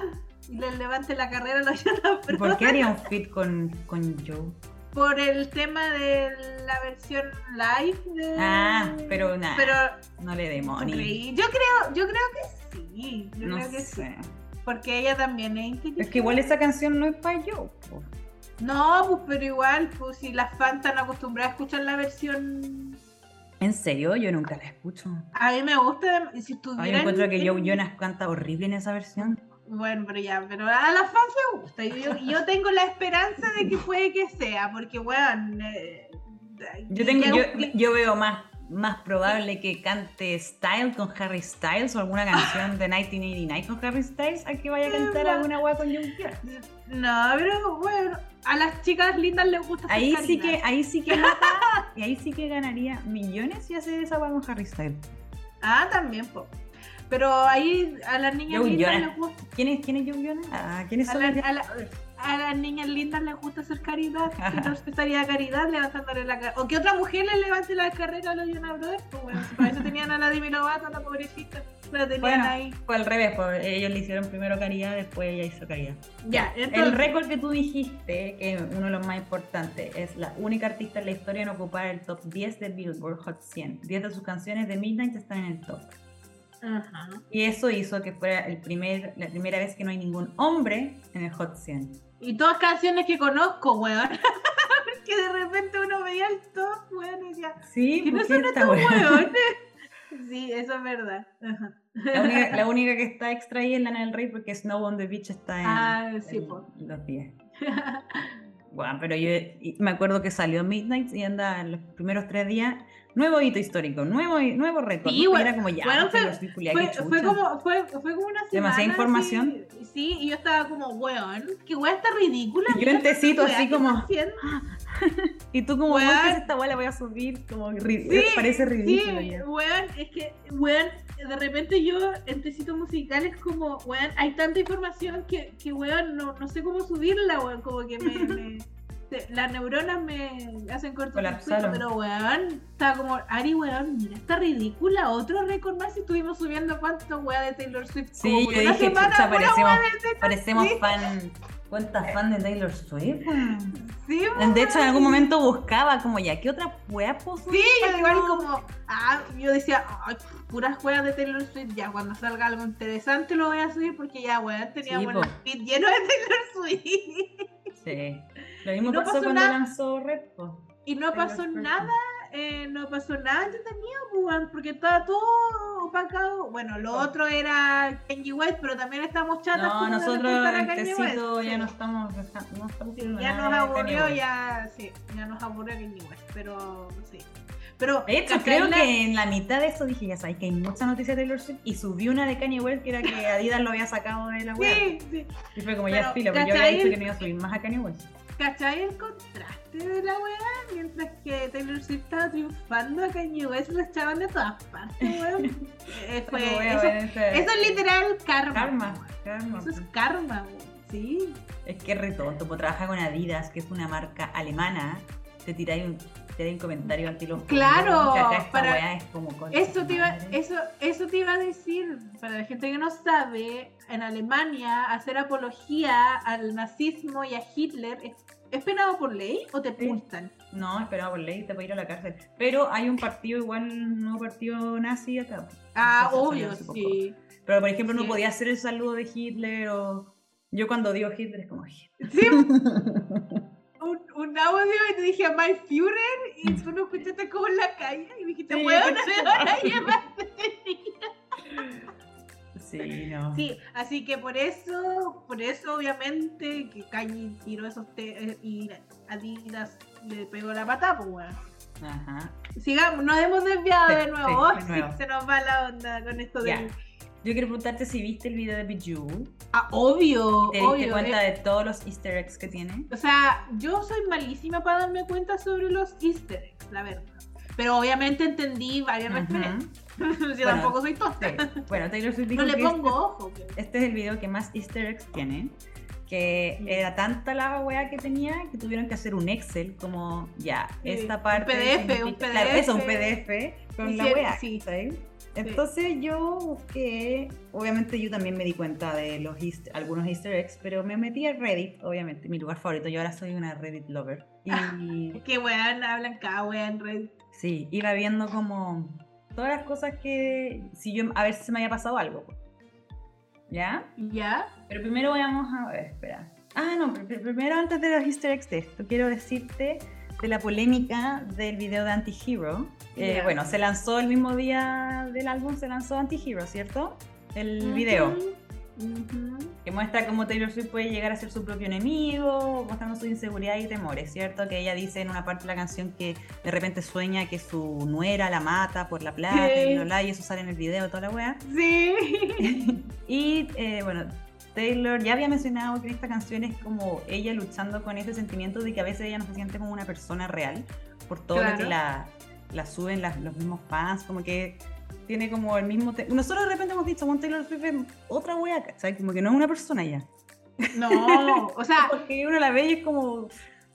y le levante la carrera a los Jonas ¿Y ¿Por qué haría un fit con, con Joe? Por el tema de la versión live de. Ah, pero nada, Pero no le creí- yo creo, yo creo que sí. Yo No creo que sí. Porque ella también es inteligente. Es que igual esa canción no es para po. No, pues pero igual, pues si las fans están acostumbradas a escuchar la versión. ¿En serio? Yo nunca la escucho. A mí me gusta. Si Ay, yo estuvieran. encuentro que Joe Jonas canta horrible en esa versión. Bueno, pero ya, pero a las fans les gusta. Yo, yo tengo la esperanza de que puede que sea, porque, weón. eh, Yo, tengo, yo, yo veo más más probable que cante Style con Harry Styles o alguna canción de 1989 con Harry Styles a que vaya a cantar alguna weá con Jungkook. No, pero bueno, a las chicas lindas les gusta hacer Ahí sí que, ahí sí que mata, y ahí sí que ganaría millones si hace esa weá con Harry Styles. Ah, también, po. Pero ahí a las niñas lindas les gusta. ¿Quién es, quién es Jung Jonas? Ah, ¿quiénes A, son la- a la- a las niñas lindas les gusta hacer caridad. No estaría caridad levantándole la carrera. O que otra mujer les levante la carrera a los Jonas Brothers. Pues bueno, si para eso tenían a la Demi Lovato, la pobrecita. La tenían Bueno, ahí. Fue al revés, pues, ellos le hicieron primero caridad, después ella hizo caridad. Ya, El entonces. récord que tú dijiste, que es uno de los más importantes, es la única artista en la historia en ocupar el top 10 de Billboard Hot 100. 10 de sus canciones de Midnight están en el top. Y eso hizo que fuera el primer, la primera vez que no hay ningún hombre en el Hot 100. Y todas canciones que conozco, weón. que de repente uno veía el top, weón, y decía, Sí, que no son estos weones. Sí, eso es verdad. La única, la única que está extra ahí es Lana del Rey porque Snow on the Beach está en, Ah, sí, en los 10. Bueno, pero yo me acuerdo que salió Midnight y anda en los primeros tres días. Nuevo hito histórico, nuevo, nuevo récord. Sí, era como ya, bueno, fue- qué como, fue, fue como una semana. Demasiada información. sí, y yo estaba como, weón, que weón está ridícula. Y yo en tecito así ¿qué como- haciendo? Y tú como, Weón. "Weón, ¿qué es esta weá la voy a subir, como ri- Sí, parece ridículo Sí, ya. weón, es que, weón, de repente yo en tecito musical es como, weón, hay tanta información que, que weón, no, no sé cómo subirla, weón, como que me... me- te- las neuronas me hacen Colapsaron. pero weón, estaba como, Ari, weón, mira, está ridícula, otro récord más y estuvimos subiendo cuánto weón de Taylor Swift. Sí, como yo dije, semana, chucha, parecemos, parecemos fan. ¿Cuántas fan de Taylor Swift? Sí, De hecho, en algún momento buscaba como ya, ¿qué otra puedo subir Sí, yo igual como, ah, yo decía, ay, puras juegas de Taylor Swift, ya cuando salga algo interesante lo voy a subir porque ya, weón, teníamos Sí, el feed lleno de Taylor Swift. Sí. Lo mismo no pasó, pasó cuando nada. lanzó Red. Y no Taylor pasó Swift. nada, eh, no pasó nada entretenido, pues, porque estaba todo opacado. Bueno, lo otro era Kanye West, pero también estamos chatas No, nosotros Kanye Tecito ya sí. no estamos, deja- no estamos Sí, haciendo ya nos aburrió, ya, sí, ya nos aburrió Kanye West, pero sí. Pero, De hecho, ¿cachai creo la- que en la mitad de eso dije, ya sabes que hay mucha noticia de Taylor Swift y subí una de Kanye West que era que Adidas lo había sacado de la web. Sí, sí. Y fue como ya filo, pero yo había dicho que no iba a subir más a Kanye West. ¿Cachai el contraste de la weá? Mientras que Taylor Swift estaba triunfando, a Kanye West lo echaban de todas partes, weón. Eh, fue- eso, weón, ese- eso es literal karma. Karma, karma. Eso es karma, weón. Sí. Es que es re tonto, pues trabaja con Adidas, que es una marca alemana, te tiráis un, te un comentario anti los Claro, acá esta para- weá es como Eso te, iba, eso, eso te iba a decir, para la gente que no sabe, en Alemania hacer apología al nazismo y a Hitler es, ¿es penado por ley o te multan? No, esperaba por ley, te puede ir a la cárcel. Pero hay un partido igual, un nuevo partido nazi acá. Ah, Eso salió obvio, sí. Pero por ejemplo, Sí. no podía hacer el saludo de Hitler o. Yo cuando digo Hitler es como Hitler. Sí, un, un audio y te dije My Führer y tú lo escuchaste como en la calle y me dijiste, Sí, weón, van a llevar Sí, no. Sí, así que por eso, por eso obviamente que Kanye tiró esos te eh, y Adidas le pegó la pata, pues weón. Ajá. Sigamos, nos hemos desviado Sí, de nuevo. sí, de nuevo. Se nos va la onda con esto del. Yo quiero preguntarte si viste el video de Bijou. Ah, obvio, ¿Te diste obvio. cuenta eh. de todos los easter eggs que tiene? O sea, yo soy malísima para darme cuenta sobre los easter eggs, la verdad. Pero obviamente entendí varias Ujú. referencias. yo Bueno, tampoco soy tonta. Sí. Bueno, Taylor Swift dijo No le que pongo este- ojo. pero- Este es el video que más easter eggs tiene. Que era tanta la weá que tenía que tuvieron que hacer un Excel como ya, Sí, esta un parte. PDF, un significa- Claro, eso, un PDF. PDF con Sí, la weá. sí. ¿sabes? Entonces yo busqué, obviamente yo también me di cuenta de los easter- algunos easter eggs, pero me metí a Reddit, obviamente, mi lugar favorito. Yo ahora soy una Reddit lover. Y Que weón, hablan cada weón en red. sí, iba viendo como todas las cosas que, si yo, a ver si se me había pasado algo. ¿Ya? ¿Ya? Pero primero vamos a ver, espera. Ah, no, pr- pr- primero antes de los easter eggs de esto, quiero decirte de la polémica del video de Anti-Hero. Eh, Ya. Bueno, se lanzó el mismo día del álbum, se lanzó Anti-Hero, ¿cierto? El video. Que muestra cómo Taylor Swift puede llegar a ser su propio enemigo, mostrando su inseguridad y temores, ¿cierto? Que ella dice en una parte de la canción que de repente sueña que su nuera la mata por la plata Sí. y, bla, bla, y eso sale en el video, toda la wea. Sí. Y eh, bueno, Taylor ya había mencionado que en esta canción es como ella luchando con ese sentimiento de que a veces ella no se siente como una persona real por todo lo Claro. que la, la suben las- los mismos fans, como que tiene como el mismo... te- Nosotros de repente hemos dicho, bueno, Taylor Swift es otra wea, ¿cachai? Como que no es una persona ya. No, o sea, Porque uno la ve y es como... o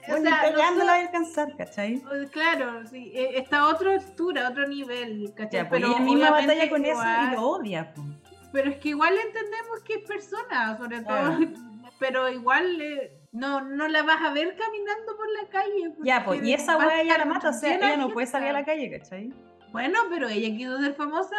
sea, nosotros- la a alcanzar, ¿cachai? claro, sí, eh, está a otra altura, otro nivel, ¿cachai? Ya, pues ella misma obviamente batalla con eso y lo odia. po. Pero es que igual entendemos que es persona, sobre todo, pero igual eh, no, no la vas a ver caminando por la calle. Ya, pues, y esa va a wea ella la mata, o sea, ella no puede salir a la calle, ¿cachai? Bueno, pero ella quiso ser famosa.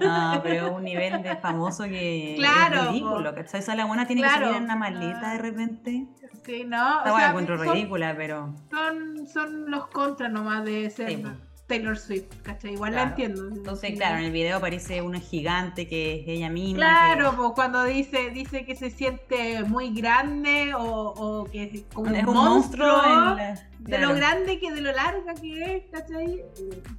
No, pero es un nivel de famoso que Claro, es ridículo. ¿cachai? O sea, la buena tiene Claro. que salir en una maleta de repente. Sí, no, Esta o sea, encuentro son, ridícula, pero... son, son los contras nomás de ser Sí. Taylor Swift, ¿cachai? Igual la Claro. entiendo. Entonces, Sí. claro, en el video aparece una gigante que es ella misma. Claro, que- pues cuando dice, dice que se siente muy grande o, o que es como es un monstruo, monstruo. la- de claro. lo grande que de lo larga que es, ¿cachai?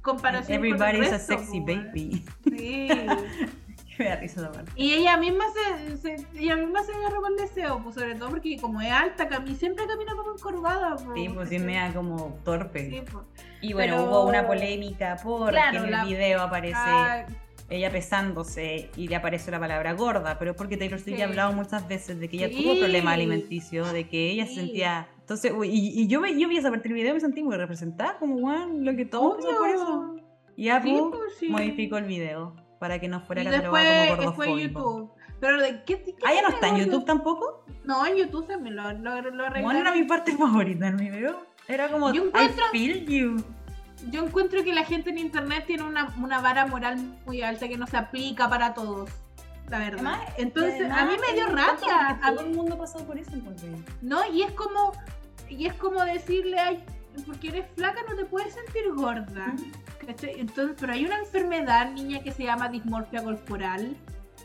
Comparación con el Everybody's a resto, sexy baby. Sí. Me da risa. Y ella misma se, se- ella misma se agarró con deseo, pues sobre todo porque como es alta, cami siempre camina como encorvada. Pues, Sí, pues sí, me da como torpe. Sí, pues. Y bueno, Pero- hubo una polémica porque Claro, en el la- video aparece Ah, ella pesándose y le aparece la palabra gorda, pero es porque Taylor Swift Sí. ya ha hablado muchas veces de que ella Sí. tuvo problemas alimenticios, de que ella se Sí. sentía... Entonces, y, y yo, ve- yo vi esa parte del video y me sentí muy representada, como, weón, lo que pasó por eso. Y Sí, pues, modificó el video para que no fuera Y catalogado después, como después gordofóbico. YouTube. Pero de qué, qué Ah, ya no está en YouTube tampoco. No, en YouTube también lo, lo, lo. Bueno, era mi parte favorita en mi video. Era como, Yo encuentro- I feel you. Yo encuentro que la gente en internet tiene una, una vara moral muy alta que no se aplica para todos. La verdad. Además, Entonces, Además, a mí me dio rabia. porque Todo el mundo ha pasado por eso, yo. ¿no? Y es como, y es como decirle, ay, porque eres flaca no te puedes sentir gorda. ¿cachai? Entonces, pero hay una enfermedad, niña, que se llama dismorfia corporal.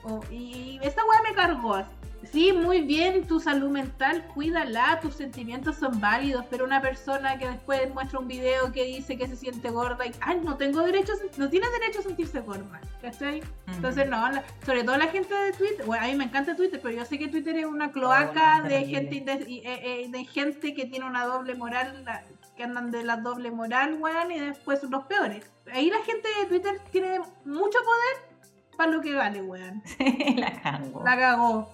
o- y esta weá me cargó. Sí, muy bien, tu salud mental, cuídala, tus sentimientos son válidos, pero una persona que después muestra un video que dice que se siente gorda y, ay, no tengo derecho, no tienes derecho a sentirse gorda, ¿cachai? Entonces, no, la- sobre todo la gente de Twitter, bueno, a mí me encanta Twitter, pero yo sé que Twitter es una cloaca no, de, gente inde- y- eh, eh, de gente que tiene una doble moral, la- que andan de la doble moral, weón, y después son los peores. Ahí la gente de Twitter tiene mucho poder para lo que vale, weón. la cago. La cagó.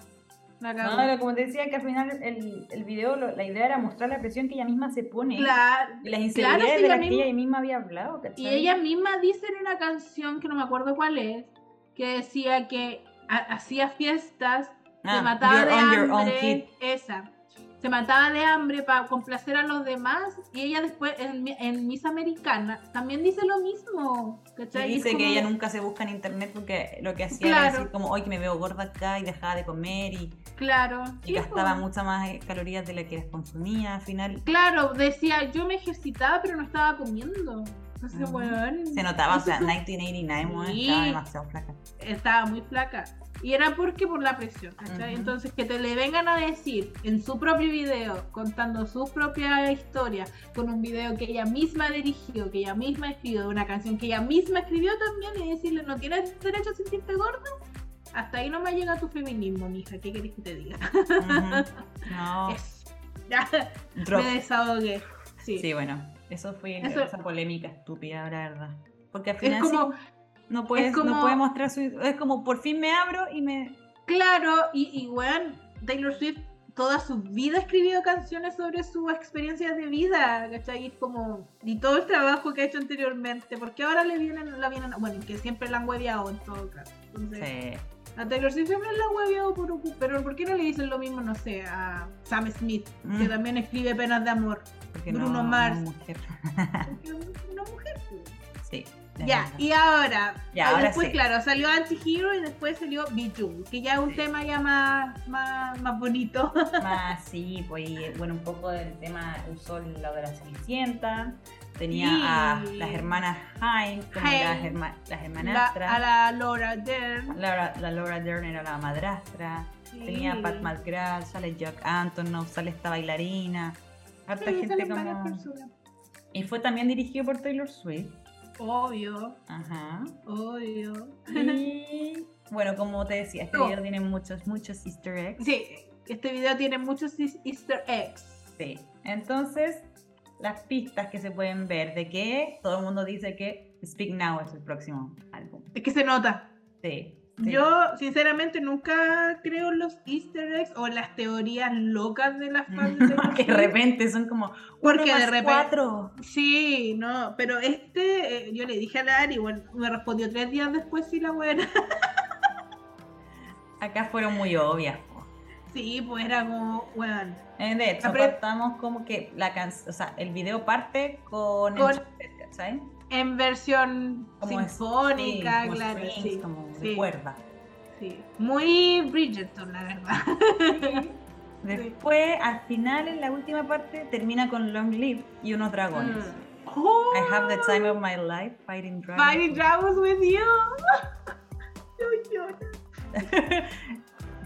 La cagó. No, como te decía que al final el, el video, lo- la idea era mostrar la presión que ella misma se pone. Claro. Y las Claro, inseguridades sí, de ella las que ella misma había hablado, ¿cachai? Y ella misma dice en una canción que no me acuerdo cuál es, que decía que ha- hacía fiestas, se Ah, mataba de hambre, esa. Se mataba de hambre para complacer a los demás y ella después en, Mi- en Miss Americana también dice lo mismo. Dice que ella nunca se busca en internet porque lo que hacía era Claro. decir como hoy que me veo gorda acá y dejaba de comer y, Claro. y gastaba muchas más eh, calorías de las que las consumía al final. Claro, decía, yo me ejercitaba pero no estaba comiendo. Entonces, Ujú. weón, Se notaba, o sea, fue- 1989, weón, Sí. estaba demasiado flaca. estaba muy flaca. Y era porque por la presión, ¿cachai? Ujú. Entonces que te le vengan a decir en su propio video, contando su propia historia, con un video que ella misma dirigió, que ella misma escribió, una canción que ella misma escribió también, y decirle, no tienes derecho a sentirte gorda, hasta ahí no me llega tu feminismo, mija, ¿qué querés que te diga? No, Eso. Ya, drop. me desahogué. Sí. Sí, bueno, eso fue Eso- esa polémica estúpida, la verdad. Porque al Es final sí, como, no, puedes, como- no puede mostrar su... Es como, por fin me abro y me... Claro, y, y weón, Taylor Swift toda su vida ha escribido canciones sobre sus experiencias de vida, ¿cachai? Y como, y todo el trabajo que ha hecho anteriormente, porque ahora le vienen, la vienen, bueno, que siempre la han hueveado en todo caso. Entonces, Sí. a Taylor Swift siempre la han hueveado por pero ¿por qué no le dicen lo mismo, no sé, a Sam Smith, que Mm. también escribe penas de amor? Porque Bruno no, Mars. no mujer. Porque una mujer. pues. Sí. Ya, y ahora, ah, ahora después, sí. claro, salió Anti-Hero y después salió Bijou, que ya es un Sí. tema ya más, más, más bonito. Más, sí, pues bueno, un poco del tema usó lo de la Cenicienta. Tenía Sí. a las hermanas Hines como las, herma- las La- hermanastras. a la Laura Dern. Laura- la Laura Dern era la madrastra. Tenía a Pat McGrath, sale Jack Antonoff, sale esta bailarina. Harta gente como. Y fue también dirigido por Taylor Swift. Obvio, Ajá. obvio. Y bueno, como te decía, este Oh. video tiene muchos, muchos easter eggs. Sí, este video tiene muchos eas- easter eggs. Sí. Entonces, las pistas que se pueden ver de que todo el mundo dice que Speak Now es el próximo álbum. Es que se nota. Sí. Sí. Yo, sinceramente, nunca creo en los easter eggs o en las teorías locas de las fans de que de repente son como. Porque de repente- Cuatro. Sí, no, pero este, eh, yo le dije a la Ari, bueno, me respondió tres días después si la buena. Acá fueron muy obvias. po. Sí, pues era como, bueno, Eh, De hecho, Apre- como que la canción, o sea, el video parte con, Con- el ¿cachai? En versión Como es- sinfónica, sí, claro, sí, como de sí. cuerda. sí. Muy Bridgerton, la verdad. Después, al final, en la última parte, termina con Long Live y unos dragones. Mm. Oh, I have the time of my life fighting dragons. Fighting Dragons with you. Yo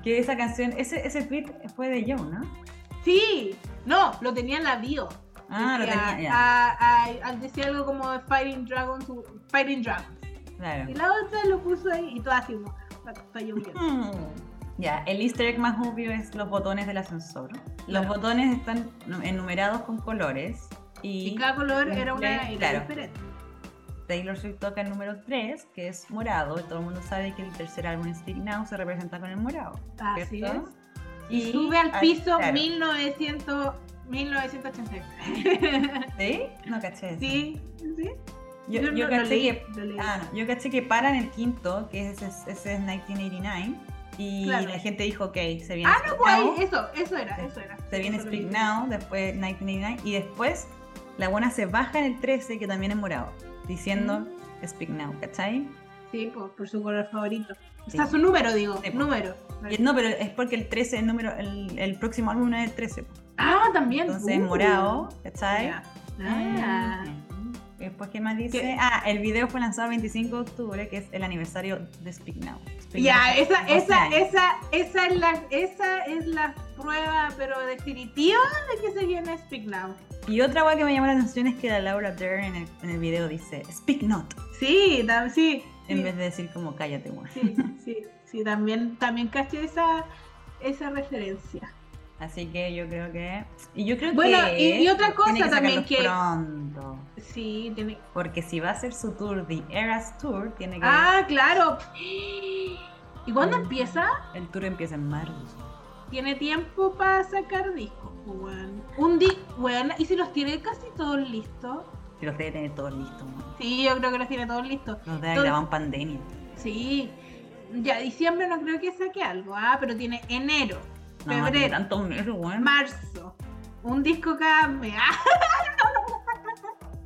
que esa canción, ese, ese tweet fue de Joe, ¿no? Sí, no, lo tenía en la bio. Ah, lo Decía, tenía, ya. a- a- a- decía algo como Fighting Dragons, Fighting Dragons. Claro. Y la otra lo puso ahí y todo así como, pa' lloviendo. Ya, el easter egg más obvio es los botones del ascensor. Los Claro. botones están nu- enumerados con colores y Y cada color era una era claro. diferente. Taylor Swift toca el número 3, que es morado, y todo el mundo sabe que el tercer álbum Speak Now se representa con el morado. Así ¿cierto? es. Y sube al ah, piso claro. 1900, 1980. ¿Sí? No caché. eso. sí, sí. Yo, caché leí, que. Ah. Yo caché que para en el quinto, que ese es, ese es 1989, y Claro. la gente dijo, ok, se viene Ah, Speak no, pues Now, eso, eso era, se- eso era. se viene Eso Speak. Now, después 1989, y después la buena se baja en el 13, que también es morado, diciendo Mm. Speak Now, ¿cachai? Sí, por, por su color favorito. O Sí. sea, su número, digo, Sí, número. No, pero es porque el 13 es el número, el, el próximo álbum es el 13, Ah, también. entonces Uh. morado, ¿cachai? Ah. Después, ¿qué más dice? ¿Qué? Ah, el video fue lanzado el 25 de octubre, que es el aniversario de Speak Now. Ya, Now, esa, 12 esa, años. esa, esa es la, esa es la prueba, pero definitiva de que se viene Speak Now. Y otra cosa que me llamó la atención es que la Laura Dern en el, en el video dice Speak Not, Sí, tam- sí. en vez de decir como cállate, weón. sí, sí, sí, también, también caché esa, esa referencia. Así que yo creo que. Y yo creo Bueno, que. y- y otra cosa que también que- Pronto. Sí, tiene. Porque si va a hacer su tour, The Eras Tour, tiene que. Ah, claro. ¿Y cuándo empieza? El tour empieza en marzo. Tiene tiempo para sacar discos, weón. Un disco, weón, ¿y si los tiene casi todos listos? Si los debe tener todos listos, weón. Sí, yo creo que los tiene todos listos. Los debe Entonces- grabar en pandemia. Sí. Ya, diciembre no creo que saque algo, ah, pero tiene enero, No, febrero, tantos meses, weón. marzo. Un disco cada mes. Ah,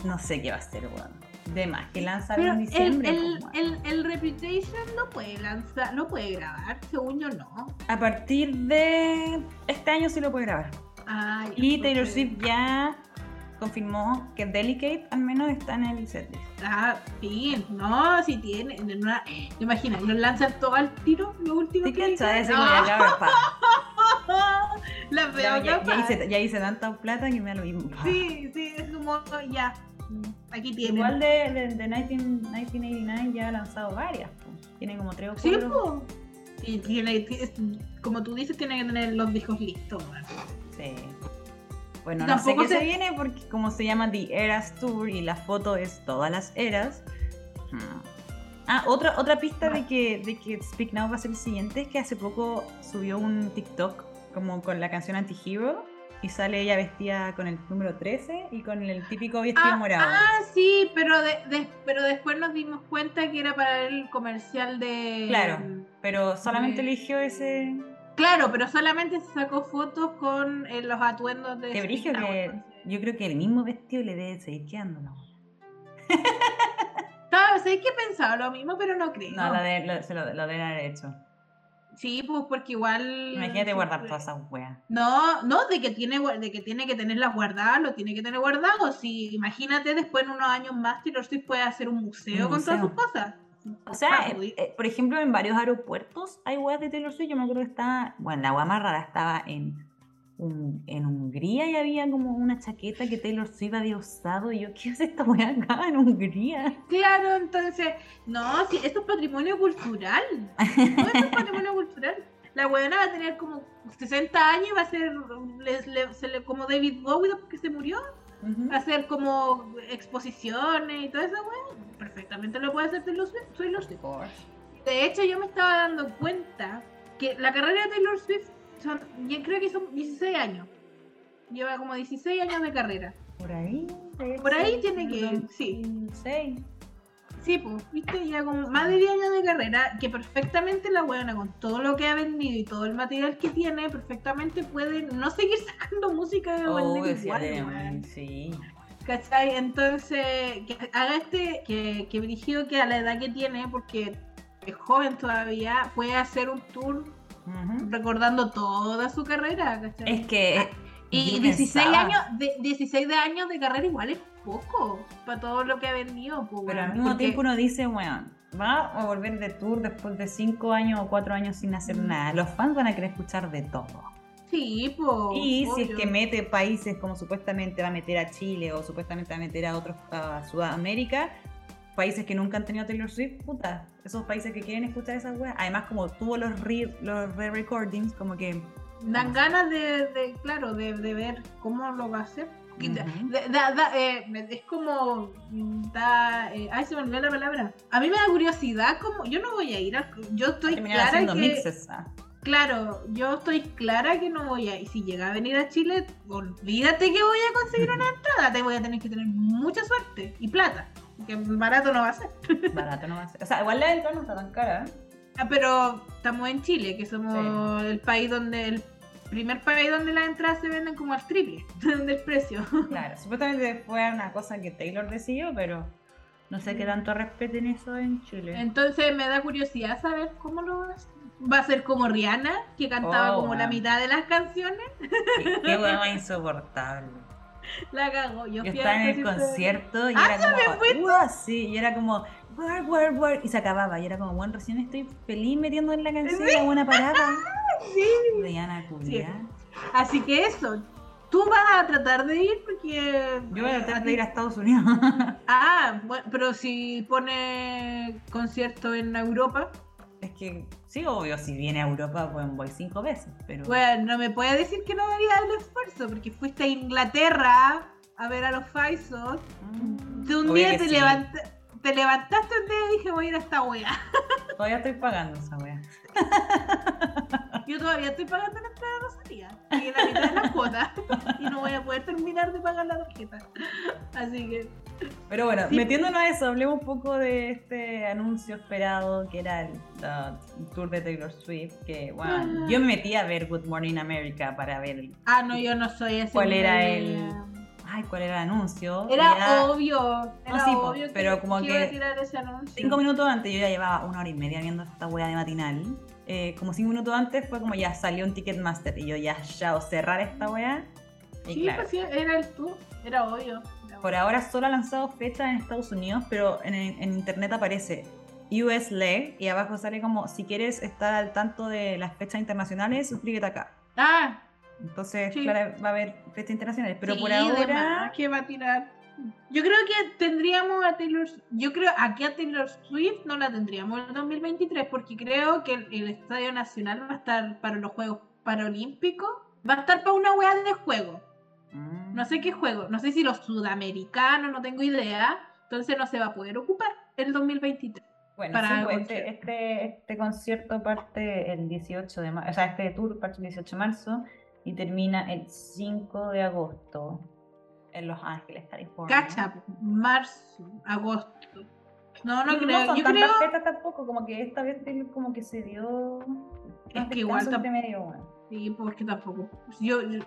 No sé qué va a hacer, weón. De más, que lanza en diciembre. el, pues, weón. el, el Reputation no puede lanzar, no puede grabar, según yo no. A partir de este año sí lo puede grabar. Y no Taylor. Swift ya confirmó que Delicate al menos está en el setlist. Ah, sí, no, si tiene. en una- Imagina, lo lanzan todo al tiro, lo último ¿Sí que cachai? ya. La veo ya- ya hice, ya hice tanta plata que me da lo mismo. pa. Sí, sí, es como ya. Aquí tienen. Igual de, de, de 19 1989 ya ha lanzado varias. po. Tiene como tres o Sí, cuatro. tiene, tiene- como tú dices, tiene que tener los discos listos. Sí. Bueno, no sé qué se... se- viene porque como se llama The Eras Tour y la foto es todas las eras. hmm. Ah, otra, otra pista de que, de que Speak Now va a ser el siguiente es que hace poco subió un TikTok como con la canción Anti-Hero y sale ella vestida con el número 13 y con el típico vestido Ah, morado. ah, sí, pero, de, de- pero después nos dimos cuenta que era para el comercial de. Claro. Pero solamente eligió ese... Claro, pero solamente se sacó fotos con eh, los atuendos de. Qué brillo que yo creo que el mismo vestido le debe seguir quedando, ¿no? Claro, sé que pensaba lo mismo, pero no creo. No, lo, de, lo- se lo, lo deben haber hecho. Sí, pues porque igual. Imagínate guardar todas esas weas. No, no, de que tiene de que tiene que tenerlas guardadas, lo tiene que tener guardado. Si imagínate después en unos años más Taylor Swift puede hacer un museo Un con todas sus cosas. O sea, Ah, eh, eh, por ejemplo, en varios aeropuertos hay weas de Taylor Swift. Yo me acuerdo que estaba, bueno, la wea más rara estaba en, un- en Hungría y había como una chaqueta que Taylor Swift había usado. Y yo, ¿qué hace esta wea acá en Hungría? Claro, entonces, no, si esto es patrimonio cultural. No, esto es patrimonio cultural. La buena va a tener como 60 años y va a ser le- le- se le- como David Bowie porque se murió. Ujú. Hacer como exposiciones y todo eso, weón. Perfectamente lo puede hacer Taylor Swift. Taylor Swift. De hecho, yo me estaba dando cuenta que la carrera de Taylor Swift son, yo creo que son 16 años. Lleva como 16 años de carrera. Por ahí. Por ahí tiene que- el sí. 2006. Sí, pues, viste, ya como más de 10 años de carrera, que perfectamente la buena con todo lo que ha vendido y todo el material que tiene, perfectamente puede no seguir sacando música de Oh, igual, sí. ¿Cachai? Entonces, que haga este, que, que Brigio que a la edad que tiene, porque es joven todavía, puede hacer un tour recordando toda su carrera, ¿cachai? Es que. Ah, y yo 16 pensaba, años, de, 16 de años de carrera igual es poco para todo lo que ha vendido. pues, Pero al mismo porque- tiempo uno dice, bueno, va a volver de tour después de 5 años o 4 años sin hacer Mm. nada. Los fans van a querer escuchar de todo. Sí, pues. Y si es que mete países como supuestamente va a meter a Chile o supuestamente va a meter a otros, a Sudamérica, países que nunca han tenido Taylor Swift, puta, esos países que quieren escuchar esas weas. Además, como tuvo los re- los re-recordings, como que. Dan ganas de, de, claro, de, de ver cómo lo va a hacer. Da- eh, es como da, eh, ay se me olvidó la palabra a mí me da curiosidad como yo no voy a ir al- yo estoy Terminar clara haciendo que mixes. ah. Claro yo estoy clara que no voy a y si llega a venir a Chile olvídate que voy a conseguir una entrada te voy a tener que tener mucha suerte y plata que barato no va a ser Barato no va a ser. O sea, igual la entrada no está tan cara. ¿eh? Ah, pero estamos en Chile que somos el país donde el primer país donde las entradas se venden como al triple del precio Claro, supuestamente fue una cosa que Taylor decidió, pero no sé qué tanto respeten eso en Chile. Entonces me da curiosidad saber cómo lo hacer. Va a ser como Rihanna, que cantaba Oh, como la wow. mitad de las canciones. Qué, qué hueva insoportable. La cagó. Yo, Yo fui estaba en el concierto y Ah, era ¿también como? "Uah", sí, y era como, "War, war, war", y se acababa, y era como, bueno, recién estoy feliz metiendo en la canción, la buena parada. Sí. Rihanna. Así que eso. Tú vas a tratar de ir porque. Yo voy a tratar de ir a Estados Unidos. Ah, bueno, pero si pone concierto en Europa, que, sí, obvio, si viene a Europa, pues voy cinco veces, pero... bueno, no me puedes decir que no daría el esfuerzo, porque fuiste a Inglaterra a ver a los Faisos. Mm, De un día te, sí. te levantaste un día y dije voy a ir a esta wea. Todavía estoy pagando esa wea. Yo todavía estoy pagando la entrada de Rosalía. Y la mitad de la cuota. Y no voy a poder terminar de pagar la tarjeta. Así que. Pero bueno, Sí. metiéndonos a eso, hablemos un poco de este anuncio esperado que era el uh, tour de Taylor Swift. Que, bueno, Ah. yo me metí a ver Good Morning America para ver el- Ah, no, yo no soy ese. cuál era el. Ay, cuál era el anuncio. Era, era obvio. Era sí, po, obvio que, pero como que a que tirar ese anuncio. Cinco minutos antes, yo ya llevaba una hora y media viendo esta wea de matinal. Eh, como cinco minutos antes fue como ya salió un Ticketmaster y yo ya, ya, o cerrar esta wea. Y Sí, claro, pues sí, era el tú. Era obvio. Por ahora solo ha lanzado fecha en Estados Unidos, pero en, en internet aparece US Leg y abajo sale como si quieres estar al tanto de las fechas internacionales, suscríbete acá. Ah, Entonces, Sí. claro, va a haber fechas internacionales, pero sí, por ahora que va a tirar. Yo creo que tendríamos a Taylor Yo creo aquí a Taylor Swift no la tendríamos en el 2023 porque creo que el, el Estadio Nacional va a estar para los Juegos Paralímpicos. Va a estar para una weá de juego. Mm. No sé qué juego. No sé si los sudamericanos, no tengo idea. Entonces no se va a poder ocupar el 2023. Bueno, para sí, pues, este, este, este concierto parte el 18 de marzo, o sea, este tour parte el 18 de marzo y termina el 5 de agosto en Los Ángeles, California. Cacha, marzo, agosto. No, no Y creo. son Yo tantas creo. tampoco, como que esta vez como que se dio Es que igual tampoco. medio, bueno. Sí, porque tampoco. Yo, yo-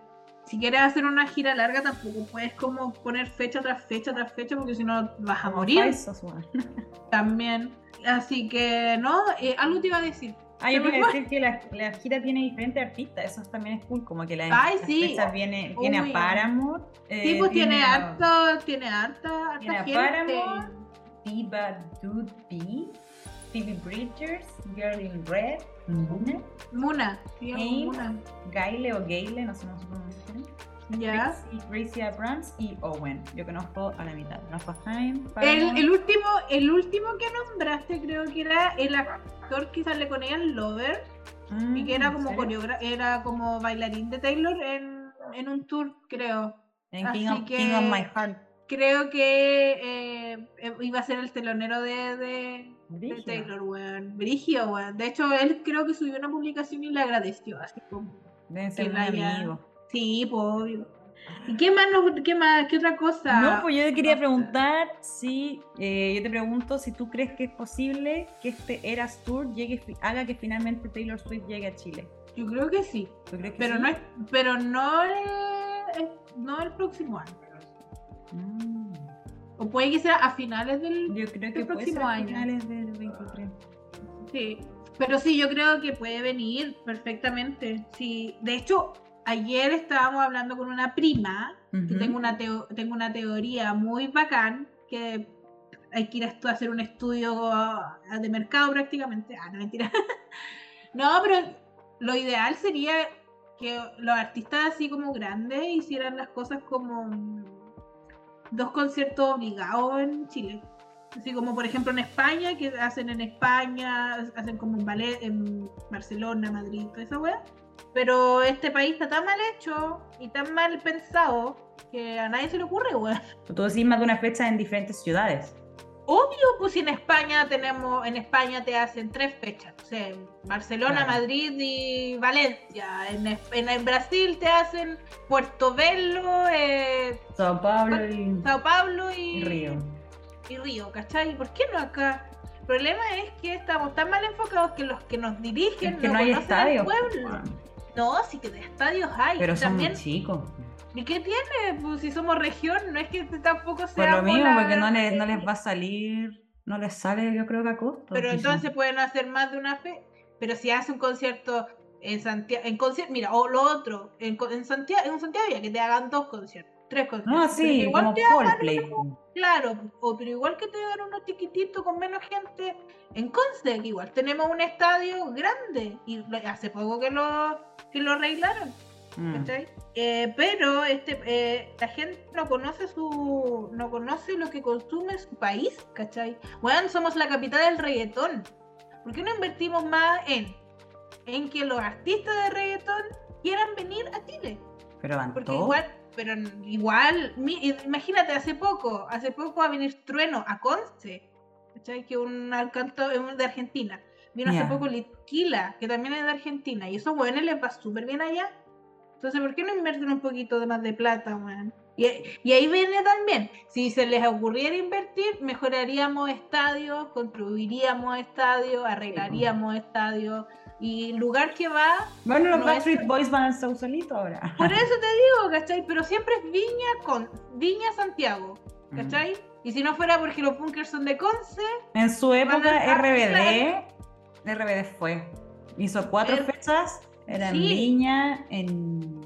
si quieres hacer una gira larga, tampoco puedes como poner fecha tras fecha tras fecha, porque si no vas a morir falsos, bueno. también. Así que, no, eh, algo te iba a decir. Ah, yo a fue. decir que la, la gira tiene diferentes artistas, eso también es cool, como que la, Ay, sí. viene, tiene Uy. a Paramore, Sí, eh, pues tiene a harto, tiene harta, harta tiene a gente. Paramore, Diva Dude B, Phoebe Bridgers, Girl in Red, Muna, Muna. llama Aim. Muna. Gaile o Gaile, no sé cómo se pronuncia. Ya. Gracie, Abrams y Owen. Yo conozco a la mitad. Conozco a Jaime. El, último, el último que nombraste creo que era el actor que sale con ella Lover Mm, y que era ¿en como era como bailarín de Taylor en, en un tour, creo. En King, of, que- King of My Heart. Creo que eh, eh, iba a ser el telonero de, de, de Brígido. Taylor, weón. Brigio, weón. De hecho, él creo que subió una publicación y le agradeció, así como. Deben ser muy amigos. Sí, pues obvio. ¿Y qué más, nos- qué más, qué otra cosa? No, pues yo te quería no preguntar si, eh, yo te pregunto si tú crees que es posible que este Eras Tour llegue, haga que finalmente Taylor Swift llegue a Chile. Yo creo que sí. ¿Tú crees que Pero sí? no, es, pero no, el, el- no el próximo año. Mm, O puede que sea a finales del. yo creo que puede ser a año. finales del 23. Sí. Pero sí, yo creo que puede venir perfectamente. Sí. De hecho, ayer estábamos hablando con una prima. que tengo, una teo- tengo una teoría muy bacán. Que hay que ir a, hacer un estudio de mercado prácticamente. Ah, no, mentira. no, pero lo ideal sería que los artistas así como grandes hicieran las cosas como dos conciertos obligados en Chile. Así como por ejemplo en España, que hacen en España, hacen como un ballet en Barcelona, Madrid, toda esa wea. Pero este país está tan mal hecho y tan mal pensado que a nadie se le ocurre, weón. Tú decís más de una fecha en diferentes ciudades. Obvio, pues si en España tenemos, en España te hacen tres fechas, o sea, Barcelona, Claro. Madrid y Valencia. En, en- en Brasil te hacen Puerto Velo, eh, Sao Paulo y, Sao Paulo y, y Río. y Río, ¿cachai? ¿Por qué no acá? El problema es que estamos tan mal enfocados que los que nos dirigen Es que no hay conocen el estadios. pueblo. No, sí que de estadios hay. Pero son también, muy chicos. ¿Y qué tiene? Pues si somos región, no es que tampoco sea. Por lo mismo, porque no les, no les va a salir, no les sale yo creo que a costo. Pero entonces pueden hacer más de una fe. Pero si hace un concierto en Santiago, en concierto, mira, o lo otro, en, en Santiago, en Santiago ya que te hagan dos conciertos, tres conciertos. No, Pero sí, igual como te hagan. Claro, o pero igual que te dan uno chiquitito con menos gente en Conce, igual tenemos un estadio grande y hace poco que lo que lo arreglaron, Mm. Eh, pero este eh, la gente no conoce su no conoce lo que consume su país, ¿cachai? Bueno, somos la capital del reggaetón. ¿Por qué no invertimos más en en que los artistas de reggaetón quieran venir a Chile? Pero van Porque todos. igual, pero igual, mi- imagínate, hace poco, hace poco va a venir Trueno a Conce, ¿cachai? Que un canto de Argentina. Vino Ya. hace poco Litquila, que también es de Argentina, y esos buenos les va súper bien allá. Entonces, ¿por qué no invierten un poquito de más de plata, weón? Y, y ahí viene también, si se les ocurriera invertir, mejoraríamos estadios, construiríamos estadios, arreglaríamos estadios, y lugar que va Bueno, los no Backstreet es- Boys van al Sausalito ahora. por eso te digo, ¿cachai? Pero siempre es Viña con Viña Santiago, Mm. ¿cachai? Y si no fuera porque los bunkers son de Conce, En su época, a RBD, RBD fue. Hizo cuatro Er- fechas. Era en Sí. Viña, en.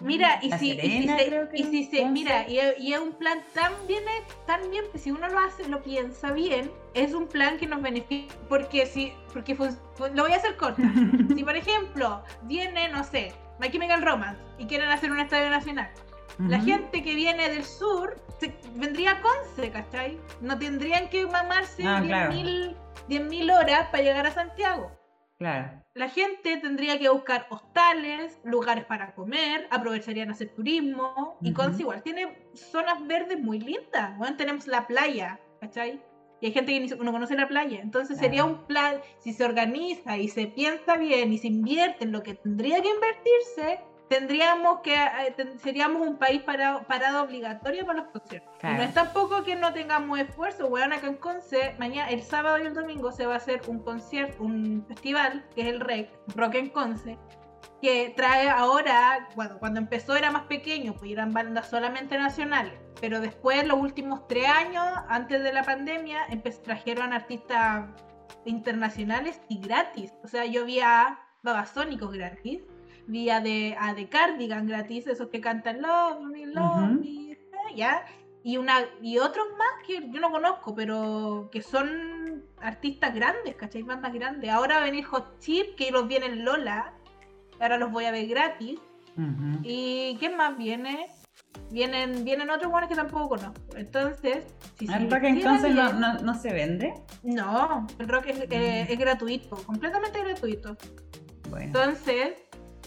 mira, y La si, y si Serena, se, y si se- Conce. mira, y, es- y es un plan tan bien, tan bien, si uno lo hace, lo piensa bien, es un plan que nos beneficia, porque si, porque lo voy a hacer corta. si por ejemplo viene, no sé, My Chemical Romance y quieren hacer un estadio nacional, La gente que viene del sur se- vendría a Conce, ¿cachai? No tendrían que mamarse Ah, 10.000 claro. 10.000 horas para llegar a Santiago. Claro. La gente tendría que buscar hostales, lugares para comer, aprovecharían a hacer turismo. Y Ujú. Conce igual tiene zonas verdes muy lindas. Bueno, tenemos la playa, ¿cachai? Y hay gente que no conoce la playa. Entonces sería Claro. un plan, si se organiza y se piensa bien y se invierte en lo que tendría que invertirse, tendríamos que, eh, seríamos un país parado, parado obligatorio para los conciertos. Claro. no es tampoco que no tengamos esfuerzo, weón, acá en Conce, mañana, el sábado y el domingo se va a hacer un concierto, un festival, que es el REC, Rock en Conce, que trae ahora, bueno, cuando empezó era más pequeño, pues eran bandas solamente nacionales, pero después, los últimos tres años, antes de la pandemia, trajeron artistas internacionales y gratis. O sea, yo vi a Babasónicos gratis, vi a de, a The Cardigan gratis, esos que cantan Love Me, Love Ujú. Me, eh, ¿ya? Y, una, y otros más que yo no conozco, pero que son artistas grandes, ¿cachai? Bandas grandes. Ahora va a venir Hot Chip, que los viene en Lola. Ahora los voy a ver gratis. Ujú. ¿Y quién más viene? Vienen, vienen otros buenos que tampoco conozco. Entonces, si se El rock entonces no, bien- no, no se vende. No, el rock es, eh, es gratuito, completamente gratuito. Bueno. Entonces,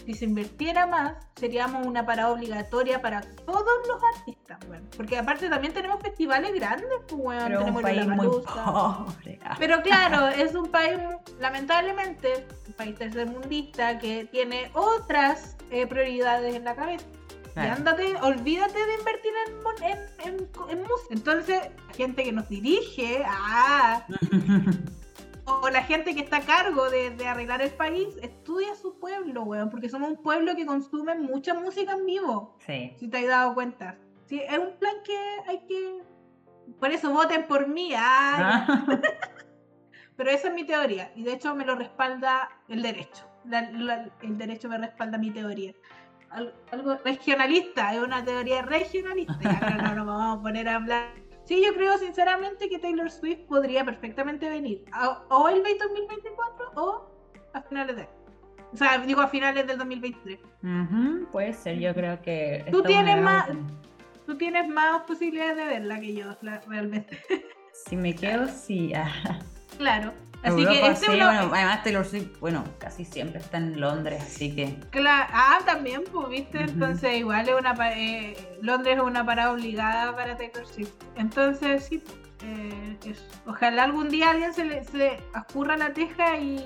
si se invirtiera más, seríamos una parada obligatoria para todos los artistas, bueno. Porque aparte también tenemos festivales grandes, pues. Pero es un tenemos país muy pobre. Pero claro, es un país, lamentablemente, un país tercermundista que tiene otras eh, prioridades en la cabeza. Y ándate, olvídate de invertir en, en, en, en música. Entonces, la gente que nos dirige, ah, o la gente que está a cargo de, de arreglar el país, estudia su pueblo, weón, porque somos un pueblo que consume mucha música en vivo, Sí. si te has dado cuenta. Sí, es un plan que hay que... Por eso voten por mí, ah, Ah. pero esa es mi teoría, y de hecho me lo respalda el derecho. La- la- el derecho me respalda mi teoría. Al- algo regionalista, es una teoría regionalista. Ya, pero no nos vamos a poner a hablar. Sí, yo creo sinceramente que Taylor Swift podría perfectamente venir a- o el 2024 o a finales de. O sea, digo a finales del 2023. Ujú, Puede ser, yo creo que. Tú tienes más-. Tú tienes más posibilidades de verla que yo, la- realmente. Si me quedo, sí. Ah. Claro. Así Europa, que este sí, es uno- bueno, además Taylor Swift, bueno, casi siempre está en Londres, así que. Cla- ah, también, pues, viste, entonces igual es una eh, Londres es una parada obligada para Taylor Swift. Entonces, sí, eh, eso. ojalá algún día alguien se le se escurra la teja y,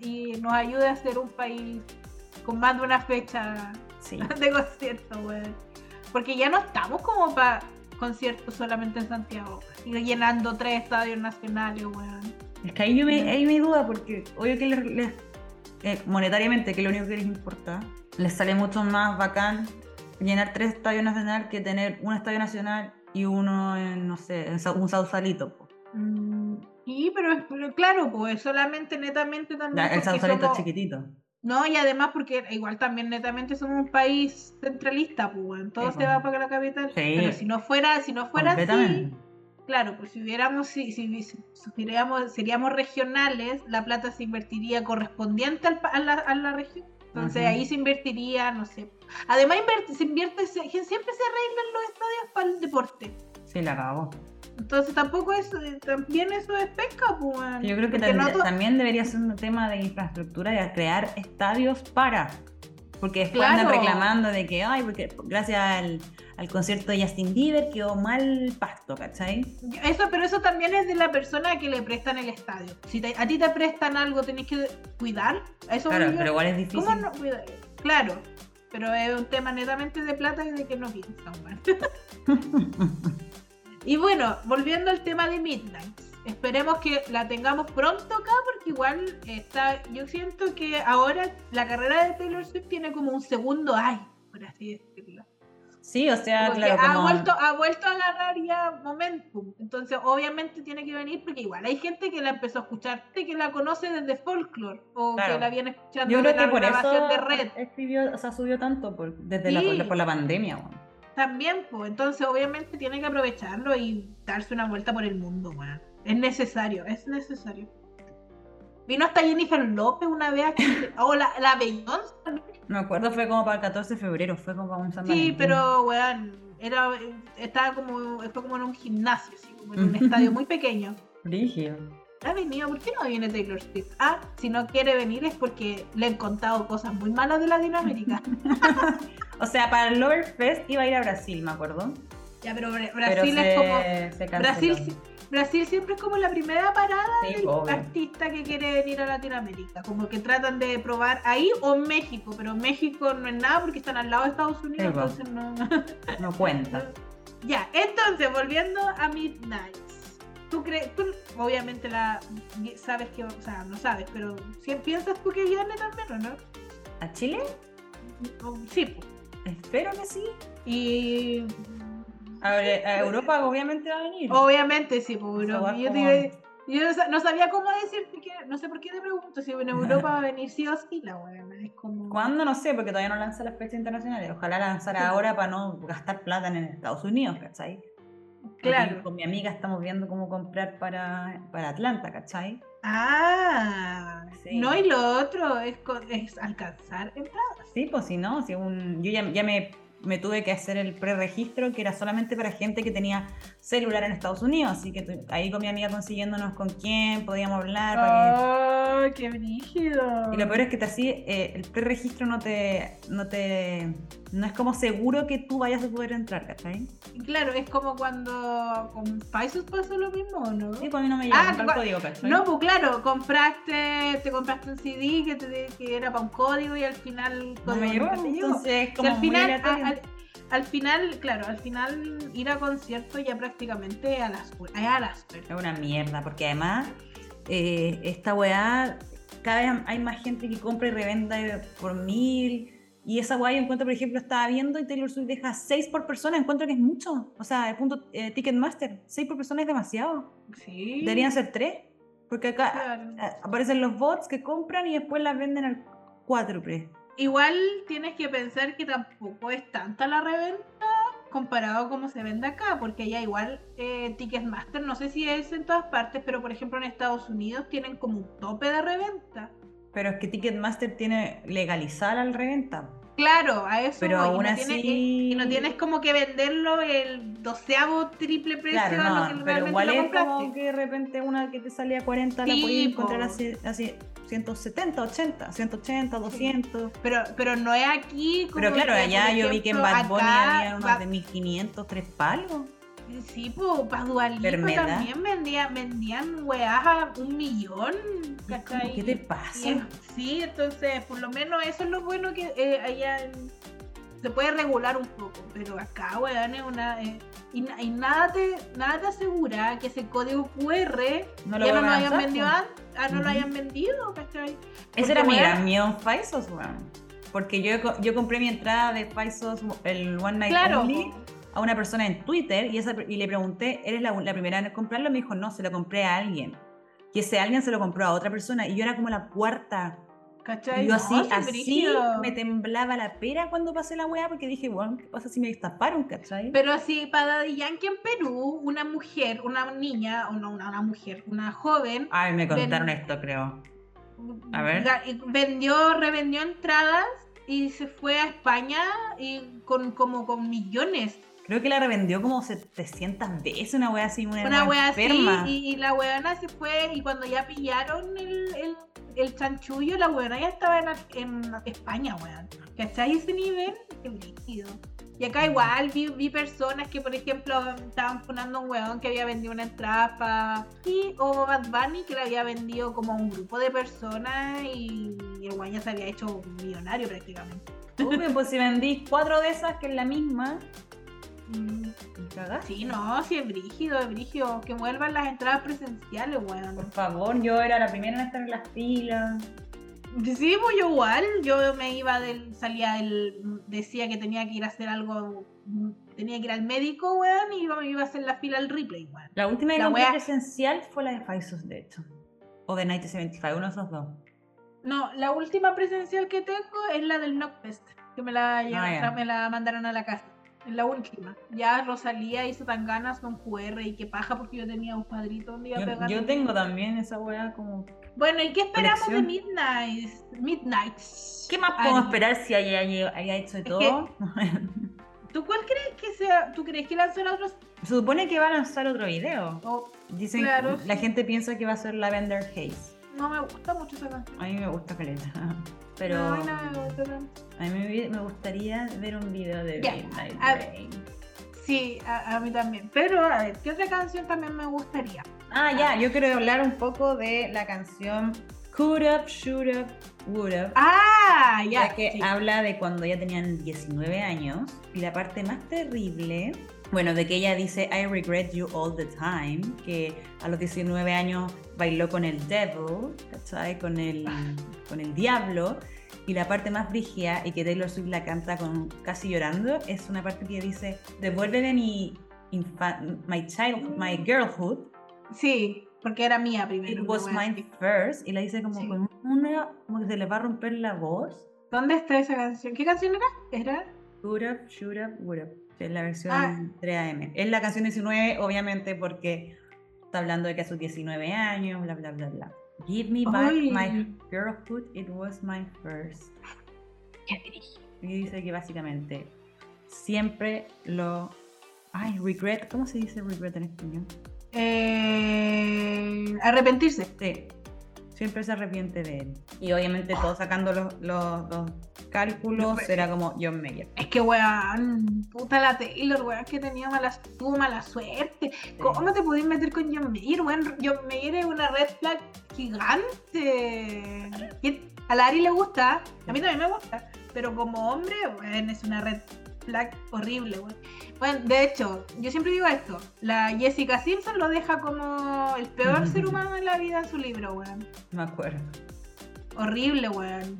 y- y nos ayude a hacer un país con más de una fecha Sí. de concierto, weón. Porque ya no estamos como para conciertos solamente en Santiago, y llenando tres estadios nacionales, weón. Es que ahí, yo me, ahí me duda porque obvio que les, les- eh, monetariamente, que es lo único que les importa, les sale mucho más bacán llenar tres estadios nacionales que tener un estadio nacional y uno en, no sé, en un Sausalito. po. Mm, Sí, pero, pero claro, pues solamente netamente también. El Sausalito somos- es chiquitito. No, y además porque igual también netamente somos un país centralista, pues Sí, se va para la capital. Sí. Pero si no fuera, si no fuera así. Claro, pues si hubiéramos, si, si, si supiéramos- seríamos regionales, la plata se invertiría correspondiente al a, la, a la región. Entonces ahí se invertiría, no sé. Además invierte- se invierte, se- siempre se arreglan los estadios para el deporte. Sí, la acabó. Entonces tampoco es, eh, también eso es pesca, pues. Yo creo que no también, también debería ser un tema de infraestructura a crear estadios para. Porque después andan reclamando de que, ay, porque gracias al, al concierto de Justin Bieber quedó mal pasto, ¿cachai? Eso, pero eso también es de la persona que le prestan el estadio. Si te- a ti te prestan algo, tenés que cuidar. Eso Claro, pero igual es difícil. ¿Cómo no cuidar? Claro, pero es un tema netamente de plata y de que no piensan. weón. y bueno, volviendo al tema de Midnight. Esperemos que la tengamos pronto acá porque igual está, yo siento que ahora la carrera de Taylor Swift tiene como un segundo ay, por así decirlo. Sí, o sea, Porque claro, ha, como... vuelto, ha vuelto a agarrar ya momentum. Entonces, obviamente tiene que venir porque igual hay gente que la empezó a escuchar, que la conoce desde folklore o Claro. que la viene escuchando Yo creo que la por eso de red. escribió, o sea, subió tanto por, desde la, Sí. la, por la pandemia. weón. También, pues, entonces obviamente tiene que aprovecharlo y darse una vuelta por el mundo, weón. Es necesario, es necesario. Vino hasta Jennifer López una vez aquí. O la, la Beyoncé me acuerdo, fue como para el 14 de febrero, fue como para un San Sí, pero, weón, era, estaba como, fue como en un gimnasio, así, como en un estadio muy pequeño. Brígido. Ha venido, ¿por qué no viene Taylor Swift? Ah, si no quiere venir es porque le han contado cosas muy malas de Latinoamérica. O sea, para el Lover Fest iba a ir a Brasil, me acuerdo. ya, pero Bra- Pero Brasil se, es como. se. Brasil, si- Brasil siempre es como la primera parada Sí, del obvio. artista que quiere venir a Latinoamérica. Como que tratan de probar ahí o en México, pero México no es nada porque están al lado de Estados Unidos, entonces no. No cuenta. ya, entonces, volviendo a Midnight. ¿Tú crees, tú obviamente la sabes que, o sea, no sabes, pero si piensas tú que viene también o no? ¿A Chile? O- Sí, pues. Espero que sí. Y A, ver, a Europa obviamente va a venir. obviamente sí, pues, Europa. Yo, te- yo no sa- no sabía cómo decirte que, no sé por qué te pregunto si en Europa va a venir sí o sí la weá. Como. ¿Cuándo? No sé, porque todavía no lanza las fechas internacionales. Ojalá lanzara ahora para no gastar plata en Estados Unidos, ¿cachai? Claro. Con mi amiga estamos viendo cómo comprar para, para Atlanta, ¿cachai? Ah, Sí. no, y lo otro es, es alcanzar entradas. Sí, pues si no, si un, yo ya, ya me, me tuve que hacer el preregistro que era solamente para gente que tenía celular en Estados Unidos, así que tu- ahí con mi amiga consiguiéndonos con quién podíamos hablar. para ¡Ay, qué brígido! que- Y lo peor es que te así, eh, el preregistro no te, no te, no es como seguro que tú vayas a poder entrar, ¿cachai? Claro, es como cuando con Paisos pasó lo mismo, ¿o ¿no? Sí, pues a mí no me llega Ah, el código, ¿cachai? No, pues claro, compraste, te compraste un CD que, te- que era para un código y al final no me llegó, llegó. entonces es Si como al final, aleatorio. a- al, al final, claro, al final ir a concierto ya prácticamente a las a las Es una mierda, porque además eh, esta weá, cada vez hay más gente que compra y revenda por mil. Y esa weá yo encuentro, por ejemplo, estaba viendo y Taylor Swift deja 6 por persona, encuentro que es mucho. O sea, el punto eh, Ticketmaster, 6 por persona es demasiado. Sí. Deberían ser 3. Porque acá Claro. eh, aparecen los bots que compran y después las venden al cuádruple. Igual tienes que pensar que tampoco es tanta la reventa comparado a cómo se vende acá, porque allá igual eh, Ticketmaster, no sé si es en todas partes, pero por ejemplo en Estados Unidos tienen como un tope de reventa. Pero es que Ticketmaster tiene legalizada la reventa. Claro, a eso Pero voy, y aún no así. tienes- y no tienes como que venderlo el doceavo triple precio Claro, a lo no, que pero igual lo es como que de repente una que te salía 40 la Sí, podías encontrar así, así 170, 80, 180, 200. Pero, pero no es aquí como Pero claro, allá yo vi que en Bad Bunny acá había unos Bad- de 1500, tres palos. Sí, pues para Dualipa también vendía, vendían weas a un millón. ¿cachai? ¿Qué te pasa? es- sí, entonces por lo menos eso es lo bueno que eh, allá en- se puede regular un poco, pero acá, weón, es una... eh, y, na- y nada, te, nada te asegura que ese código QR No lo ya no lo hayan vendido ah, no lo Ujú. hayan vendido, ¿cachai? Ese era mi gran miedo en Faisos, weón. Porque yo, yo compré mi entrada de Faisos, el One Night Claro, Only. A una persona en Twitter y, esa, y le pregunté, ¿eres la, la primera en comprarlo? Me dijo, no, se lo compré a alguien. Y ese alguien se lo compró a otra persona y yo era como la cuarta. ¿cachai? Y yo así, sí, así me temblaba la pera cuando pasé la weá porque dije, bueno, ¿qué pasa si me destaparon, cachai? Pero así, para Daddy Yankee en Perú, una mujer, una niña, o no, una, una mujer, una joven, Ay, me contaron Ven- esto, creo. A ver. vendió, revendió entradas y se fue a España y con como con millones. Creo que la revendió como 700 veces, una weá así, una, Una wea así, enferma. y, y la weona se fue, y cuando ya pillaron el, el, el chanchullo, la weona ya estaba en, en España, weón. ¿Cachai ese nivel? Qué brígido. Y acá igual vi, vi personas que, por ejemplo, estaban funando un weón que había vendido una entrada para... Y, o Bad Bunny que le había vendido como a un grupo de personas y, el weón ya se había hecho millonario prácticamente. Uy, pues si vendí cuatro de esas, que es la misma. Sí, no, sí es brígido, es brígido. Que vuelvan las entradas presenciales, weón. Por favor, yo era la primera en estar en las filas. Sí, pues yo igual, yo me iba del, salía del, decía que tenía que ir a hacer algo, mm, tenía que ir al médico, weón, y iba, iba a hacer la fila al replay, weón. La última que La wea- presencial fue la de Faisos, de hecho. O de 1975, uno de esos dos. No, la última presencial que tengo es la del Knockfest, que me la, llevaron- ya. me la mandaron a la casa. La última. Ya Rosalía hizo tan ganas con QR y qué paja porque yo tenía un cuadrito donde iba Yo, pegar. yo tengo también esa weá como... Bueno, ¿y qué esperamos de colección. Midnight? Midnight. ¿Qué más Ay, podemos esperar si haya, haya hecho de Es todo? ¿Tú cuál crees que sea? ¿Tú crees que lanzará otros? Se supone que va a lanzar otro video. o Dicen Claro, la sí. gente piensa que va a ser Lavender Haze. No me gusta mucho esa canción. A mí me gusta Caleta. Pero No, no me gusta tanto. a mí me, me gustaría ver un video de Ya, Midnight a ver. Rain. Sí, a, a mí también. Pero, a ver, ¿qué otra canción también me gustaría? Ah, ya, yo quiero hablar un poco de la canción Could Up, Shoot Up, Would Up. Ah, ya. que sí. habla de cuando ya tenían 19 años y la parte más terrible, bueno, de que ella dice I regret you all the time, que a los 19 años bailó con el devil, ¿cachai? Con el, con el diablo. Y la parte más brígida y que Taylor Swift la canta con casi llorando es una parte que dice devuélveme mi my child, my girlhood, Sí, porque era mía primero. it was mine first y la dice como Sí. con una como que se le va a romper la voz. ¿Dónde está esa canción? ¿Qué canción era? Era. Shoot up, shoot up, would up. Que es la versión Ah. 3AM. Es la canción 19, obviamente, porque está hablando de que a sus 19 años, bla, bla, bla, bla. Give me back my girlhood, it was my first. Y dice que básicamente siempre lo. Ay, regret. ¿Cómo se dice regret en español? Eh, arrepentirse. Sí. Siempre se arrepiente de él. Y obviamente todos sacando los, los- los cálculos, Los- era como John Mayer. Es que, weón, puta la Taylor, weón, que tenía mala, tuvo mala suerte. ¿Cómo te pudiste meter con John Mayer, weón? John Mayer es una red flag gigante. Y A la Ari le gusta, a mí también me gusta, pero como hombre, weón, es una red horrible, weón. Bueno, de hecho, yo siempre digo esto, la Jessica Simpson lo deja como el peor ser humano en la vida en su libro, weón. Me acuerdo. Horrible, weón.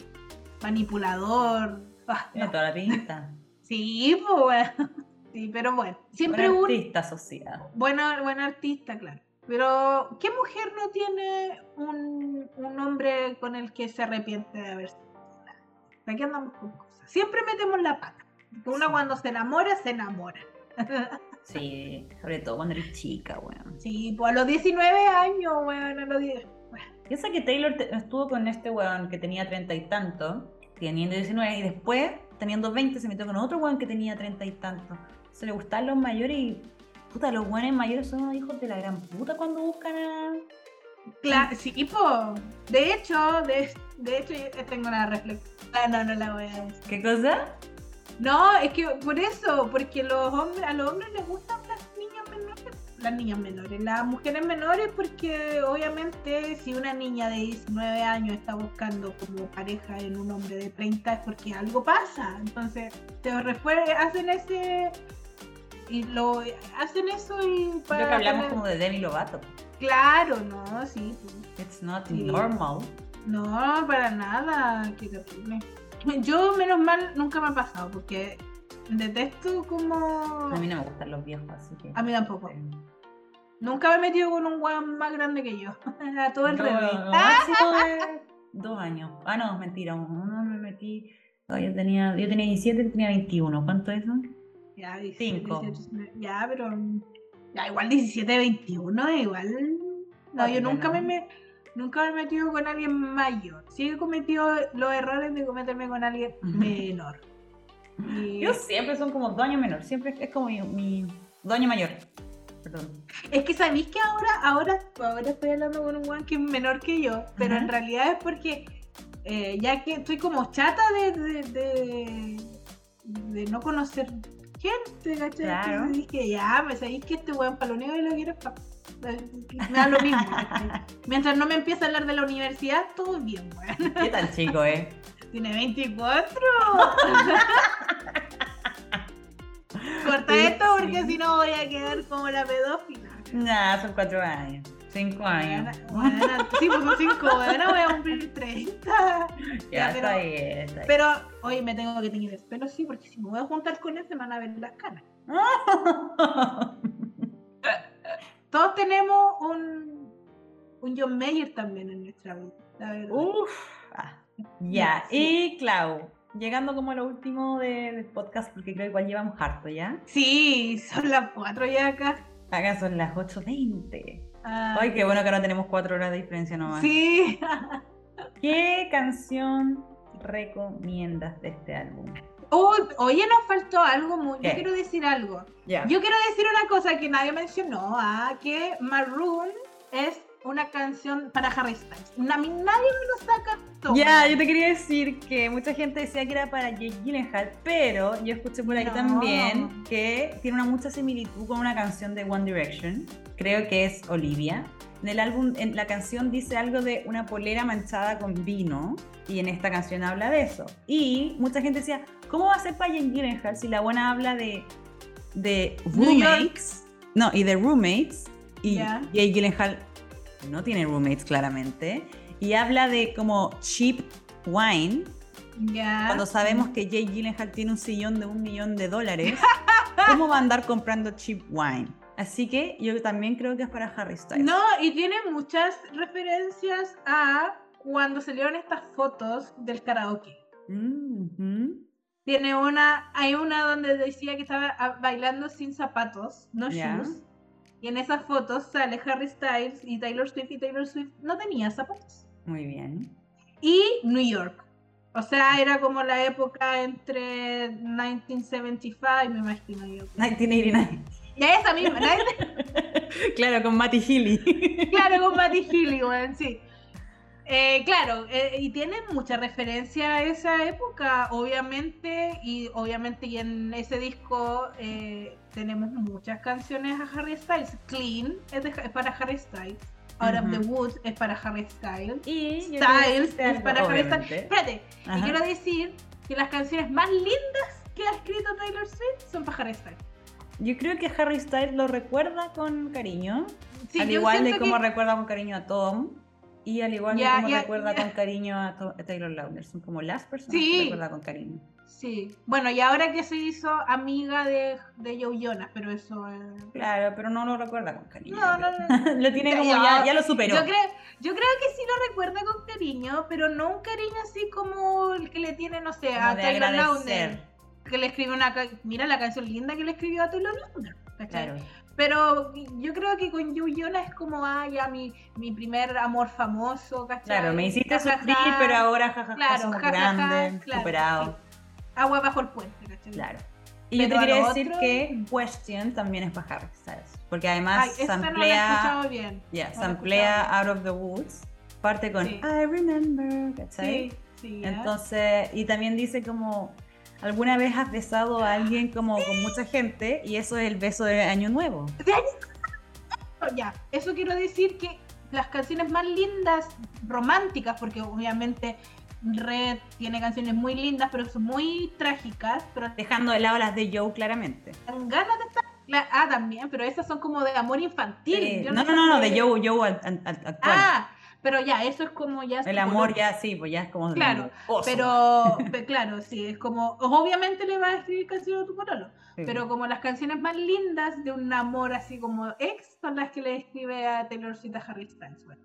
Manipulador. Ah, Tiene no. toda la pinta. Sí, pues weón. Sí, pero bueno. Siempre Un un artista asociado. buena, buen artista, claro. Pero, ¿qué mujer no tiene un, un hombre con el que se arrepiente de haber sido? Aquí andamos con cosas. Siempre metemos la pata. Sí. cuando se enamora, se enamora. Sí, sobre todo cuando eres chica, weón. Sí, pues a los 19 años, weón, a los 10. Piensa que Taylor estuvo con este weón que tenía treinta y tanto, teniendo 19, y después, teniendo 20, se metió con otro weón que tenía treinta y tanto. Se le gustaban los mayores y. Puta, los weones mayores son hijos de la gran puta cuando buscan a. Claro, sí, pues. De hecho, de, de hecho, yo tengo una reflexión. Ah, no, no la voy a decir. ¿Qué cosa? No, es que por eso, porque los hombres, a los hombres les gustan las niñas menores, las niñas menores, las mujeres menores, porque obviamente si una niña de 19 años está buscando como pareja en un hombre de 30 es porque algo pasa, entonces te hacen ese y lo hacen eso y Creo que para hablamos como de Demi Lovato. claro, no, sí, pues. It's not Sí. normal. No, para nada, qué terrible. Yo, menos mal, nunca me ha pasado, porque detesto como... A mí no me gustan los viejos, así que. A mí tampoco. Nunca me he metido con un weón más grande que yo. Era todo el No, revés. máximo es dos años. Ah, no, mentira. Uno me metí. no, yo, tenía, yo tenía 17 y tenía 21. ¿Cuánto es eso? Ya, 17, Cinco. 18, ya, pero... Ya, igual 17, 21, igual... No, yo nunca me, me- nunca me he metido con alguien mayor. Sí he cometido los errores de meterme con alguien menor. Y- Yo siempre son como años menor. Siempre es como mi, mi años mayor. Perdón. Es que sabéis que ahora, ahora, ahora estoy hablando con un weón que es menor que yo, pero en realidad es porque eh, ya que estoy como chata de, de, de, de no conocer gente, ¿cachai? Claro. Entonces dije, ya, me sabéis que este weón paloneo y lo quiero pa- Me da lo mismo. Mientras no me empiece a hablar de la universidad, todo bien, weón. ¿Qué tal, chico, eh? Tiene 24. Corta Sí, esto porque sí. si no voy a quedar como la pedófila. Nah, son cuatro años. Cinco años. Bueno, bueno, sí, pues son cinco, bueno, voy a cumplir 30. Ya, Ya, está pero- bien, está bien. Pero hoy me tengo que teñir el pelo, sí, porque si me voy a juntar con él se me van a ver las canas. Todos tenemos un, un John Mayer también en nuestra vida, la verdad. Uf. Ah, ya, Sí. y Clau, llegando como a lo último de- del podcast, porque creo que igual llevamos harto ya. Sí, son las 4 ya acá. Acá son las 8.20. Ah, Ay, qué bueno que ahora tenemos cuatro horas de diferencia nomás. Sí. ¿Qué canción recomiendas de este álbum? Uy, oye, nos faltó algo muy. ¿Qué? Yo quiero decir algo. Ya. Yo quiero decir una cosa que nadie mencionó, ah, que Maroon es una canción para Harry Styles. Na- nadie me lo saca todo. Ya, yo te quería decir que mucha gente decía que era para Jake Gyllenhaal, pero yo escuché por ahí No. también que tiene una mucha similitud con una canción de One Direction. Creo que es Olivia. En el álbum, en la canción dice algo de una polera manchada con vino y en esta canción habla de eso. Y mucha gente decía, ¿cómo va a ser para Jake Gyllenhaal si la buena habla de, roommates? No, y de roommates. Y Ya. Jake Gyllenhaal no tiene roommates claramente. Y habla de como cheap wine, Ya. cuando sabemos que Jake Gyllenhaal tiene un sillón de un millón de dólares. ¿Cómo va a andar comprando cheap wine? Así que yo también creo que es para Harry Styles. No, y tiene muchas referencias a cuando salieron estas fotos del karaoke. Mhm. Tiene una, hay una donde decía que estaba ah, bailando sin zapatos, no shoes. Y en esas fotos sale Harry Styles y Taylor Swift y Taylor Swift no tenía zapatos. Muy bien. Y New York. O sea, era como la época entre 1975, me imagino yo. 1989. Ya esa misma, ¿no? claro, con Matty Healy. claro, con Matty Healy, weón, sí. Eh, claro, eh, y tiene mucha referencia a esa época, obviamente, y obviamente y en ese disco eh, tenemos muchas canciones a Harry Styles. Clean es, de- es para Harry Styles. Out of the. Woods es para Harry Styles. y Styles es para Harry Styles. Espérate, y Ajá. quiero decir que las canciones más lindas que ha escrito Taylor Swift son para Harry Styles. Yo creo que Harry Styles lo recuerda con cariño. Sí, al igual de como que- recuerda con cariño a Tom. Y al igual de como recuerda con cariño a, Taylor Lautner. Son como las personas Sí. que recuerda con cariño. Sí, bueno, y ahora que se hizo amiga de, de Joe Jonas, pero eso... eh, Claro, pero no lo recuerda con cariño. No, no, no. lo tiene como ya. ya, lo superó. Yo creo, yo creo que sí lo recuerda con cariño, pero no un cariño así como el que le tiene, no sé, Como a Taylor. Lautner. Que le escribió una... Mira la canción linda que le escribió a Taylor Lautner. ¿cachai? Claro. Pero yo creo que con Jonas es como, ah, ya mi, mi primer amor famoso, ¿cachai? Claro, me hiciste Ja, sufrir, ja. pero ahora jajaja Claro, grandes, claro, superado. sí. Agua bajo el puente, ¿cachai? Claro. Y yo te quería decir otro- que Question también es Harry Styles. Porque Ay, además no he samplea, escuchado bien. yeah, no samplea Out of the Woods. Parte con Sí. I remember, ¿cachai? Sí, sí. ya. Entonces, y también dice como, ¿alguna vez has besado a alguien como con mucha gente? Y eso es el beso de Año Nuevo. Ya, eso quiero decir que las canciones más lindas, románticas, porque obviamente Red tiene canciones muy lindas, pero son muy trágicas, pero Dejando de lado las de Joe claramente. dan ganas de estar. Ah, también, pero esas son como de amor infantil. Eh, no, no, no, no, de Joe, Joe al- al- al- actual. Ah, pero ya, eso es como ya. el amor ya sí, pues ya es como... Claro. Pero, pe- claro, sí, es como. Obviamente le vas a escribir canciones a tu pololo. Sí. Pero como las canciones más lindas de un amor así como ex son las que le escribe a Taylor Swift a Harry Styles. Bueno,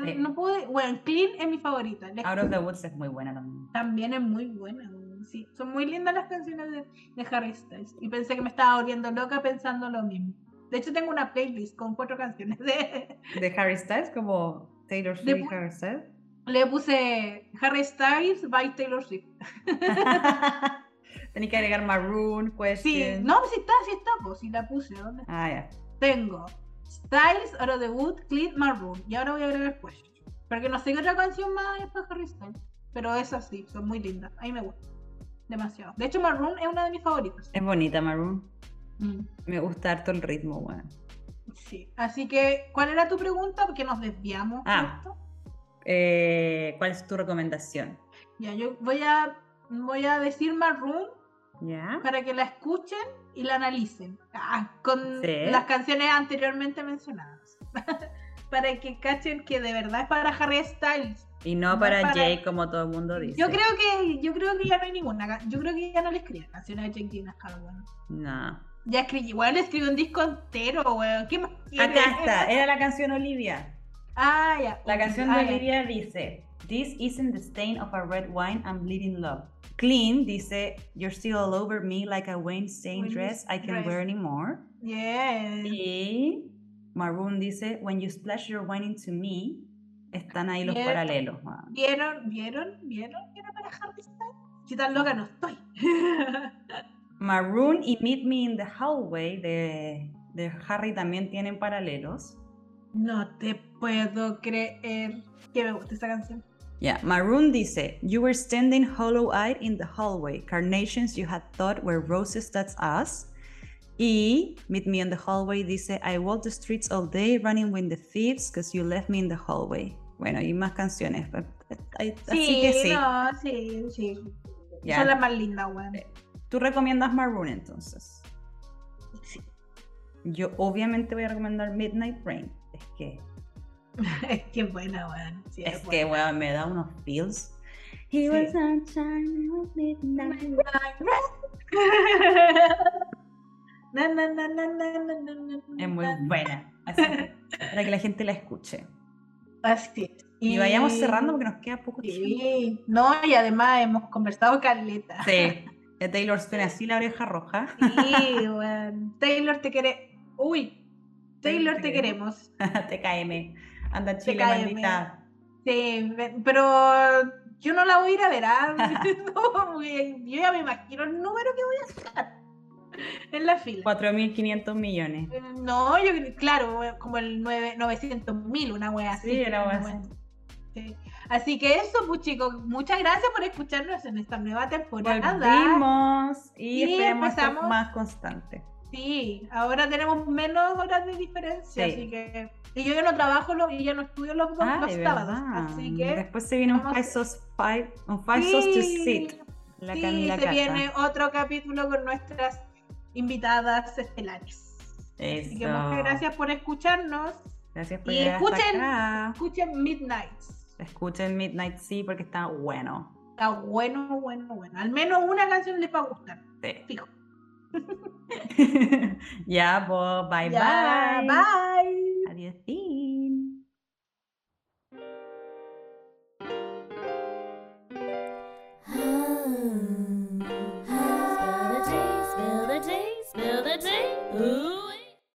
no, Sí. no pude, bueno, Clean es mi favorita. Out of the Woods es muy buena también. También es muy buena. Sí, son muy lindas las canciones de, de Harry Styles. Y pensé que me estaba volviendo loca pensando lo mismo. De hecho, tengo una playlist con cuatro canciones. De, De Harry Styles, como Taylor Swift pu- Harry Styles. le puse Harry Styles by Taylor Swift. Tenía que agregar Maroon, Sí, Question. no, sí está, sí está, pues sí la puse. ¿dónde está? Ah, ya. Tengo Styles, Out of the Wood, Clean, Maroon. Y ahora voy a agregar Question. Porque no sé qué otra canción más es para Harry Styles. Pero esas sí, son muy lindas. A mí me gusta. Demasiado. De hecho, Maroon es una de mis favoritas. Es bonita Maroon. Mm, Me gusta harto el ritmo, weón. Sí. Así que, ¿cuál era tu pregunta? Porque nos desviamos. Ah. Eh, ¿Cuál es tu recomendación? Ya, yo voy a, voy a decir Maroon ¿Ya? para que la escuchen y la analicen. Ah, con Sí. las canciones anteriormente mencionadas. para que cachen que de verdad es para Harry Styles. Y no No para, para- Jay, como todo el mundo dice. Yo creo que yo creo que ya no hay ninguna. Yo creo que ya no le escriben canciones a Jake Gyllenhaal. No. Ya escribí, igual le escribió un disco entero, weón. ¿Qué más? Acá está, era la canción Olivia. Ah, ya. La canción de Ah, ya. Olivia dice: This isn't the stain of a red wine, I'm bleeding love. Clean dice: You're still all over me like a Wayne stained Wayne dress I can't wear anymore. Yeah. Y Maroon dice: When you splash your wine into me, están ahí los paralelos. weón. ¿Vieron? ¿Vieron? ¿Vieron? que era para Harry? Si tan loca no estoy. Maroon y Meet Me in the Hallway de, de Harry también tienen paralelos. no te puedo creer que me gusta esa canción. Yeah, Maroon dice, You were standing hollow-eyed in the hallway. Carnations you had thought were roses, that's us. Y Meet Me in the Hallway dice, I walk the streets all day running with the thieves because you left me in the hallway. Bueno, y más canciones. Ay, Así que sí. no, sí, sí. Ya. Son las más lindas, weón. ¿Tú recomiendas Maroon entonces? Sí. Yo obviamente voy a recomendar Midnight Rain. Es que, Es que buena, weón. Sí, es buena. que, weón, me da unos feels. He Sí. was sunshine of midnight. Na, na, na, na, na, na, na, na, Es muy na. buena. Así para que la gente la escuche. Así es. Y vayamos cerrando porque nos queda poco tiempo. Sí, no, y además hemos conversado caleta. Sí. Taylor Swift así la oreja roja. Sí, weón. Taylor te quiere. Uy, Taylor te queremos. TKM. Anda Chile, maldita. Sí, pero yo no la voy a ir a ver. ¿ah? No, yo ya me imagino el número que voy a sacar en la fila. 4.500 millones. Eh, No, yo creo- claro, como el 900 mil, una wea así. Sí, una wea así. Sí. Así que eso, pues chicos, muchas gracias por escucharnos en esta nueva temporada. Volvimos y, Y empezamos. más constante. Sí, ahora tenemos menos horas de diferencia, Sí. así que. Y yo ya no trabajo los- y ya no estudio los, dos Ah, los sábados. Así que. Después se viene un vamos- Five un sauce to Sit. La sí, Camila se Cata. viene otro capítulo con nuestras invitadas estelares. Así que muchas gracias por escucharnos. Gracias por Y llegar hasta escuchen- acá. Escuchen Midnights. Escuchen Midnight Sea porque está bueno. Está bueno, bueno, bueno. Al menos una canción les va a gustar. Sí. Fijo. ya, pues, bye Ya, bye. bye. Adiós.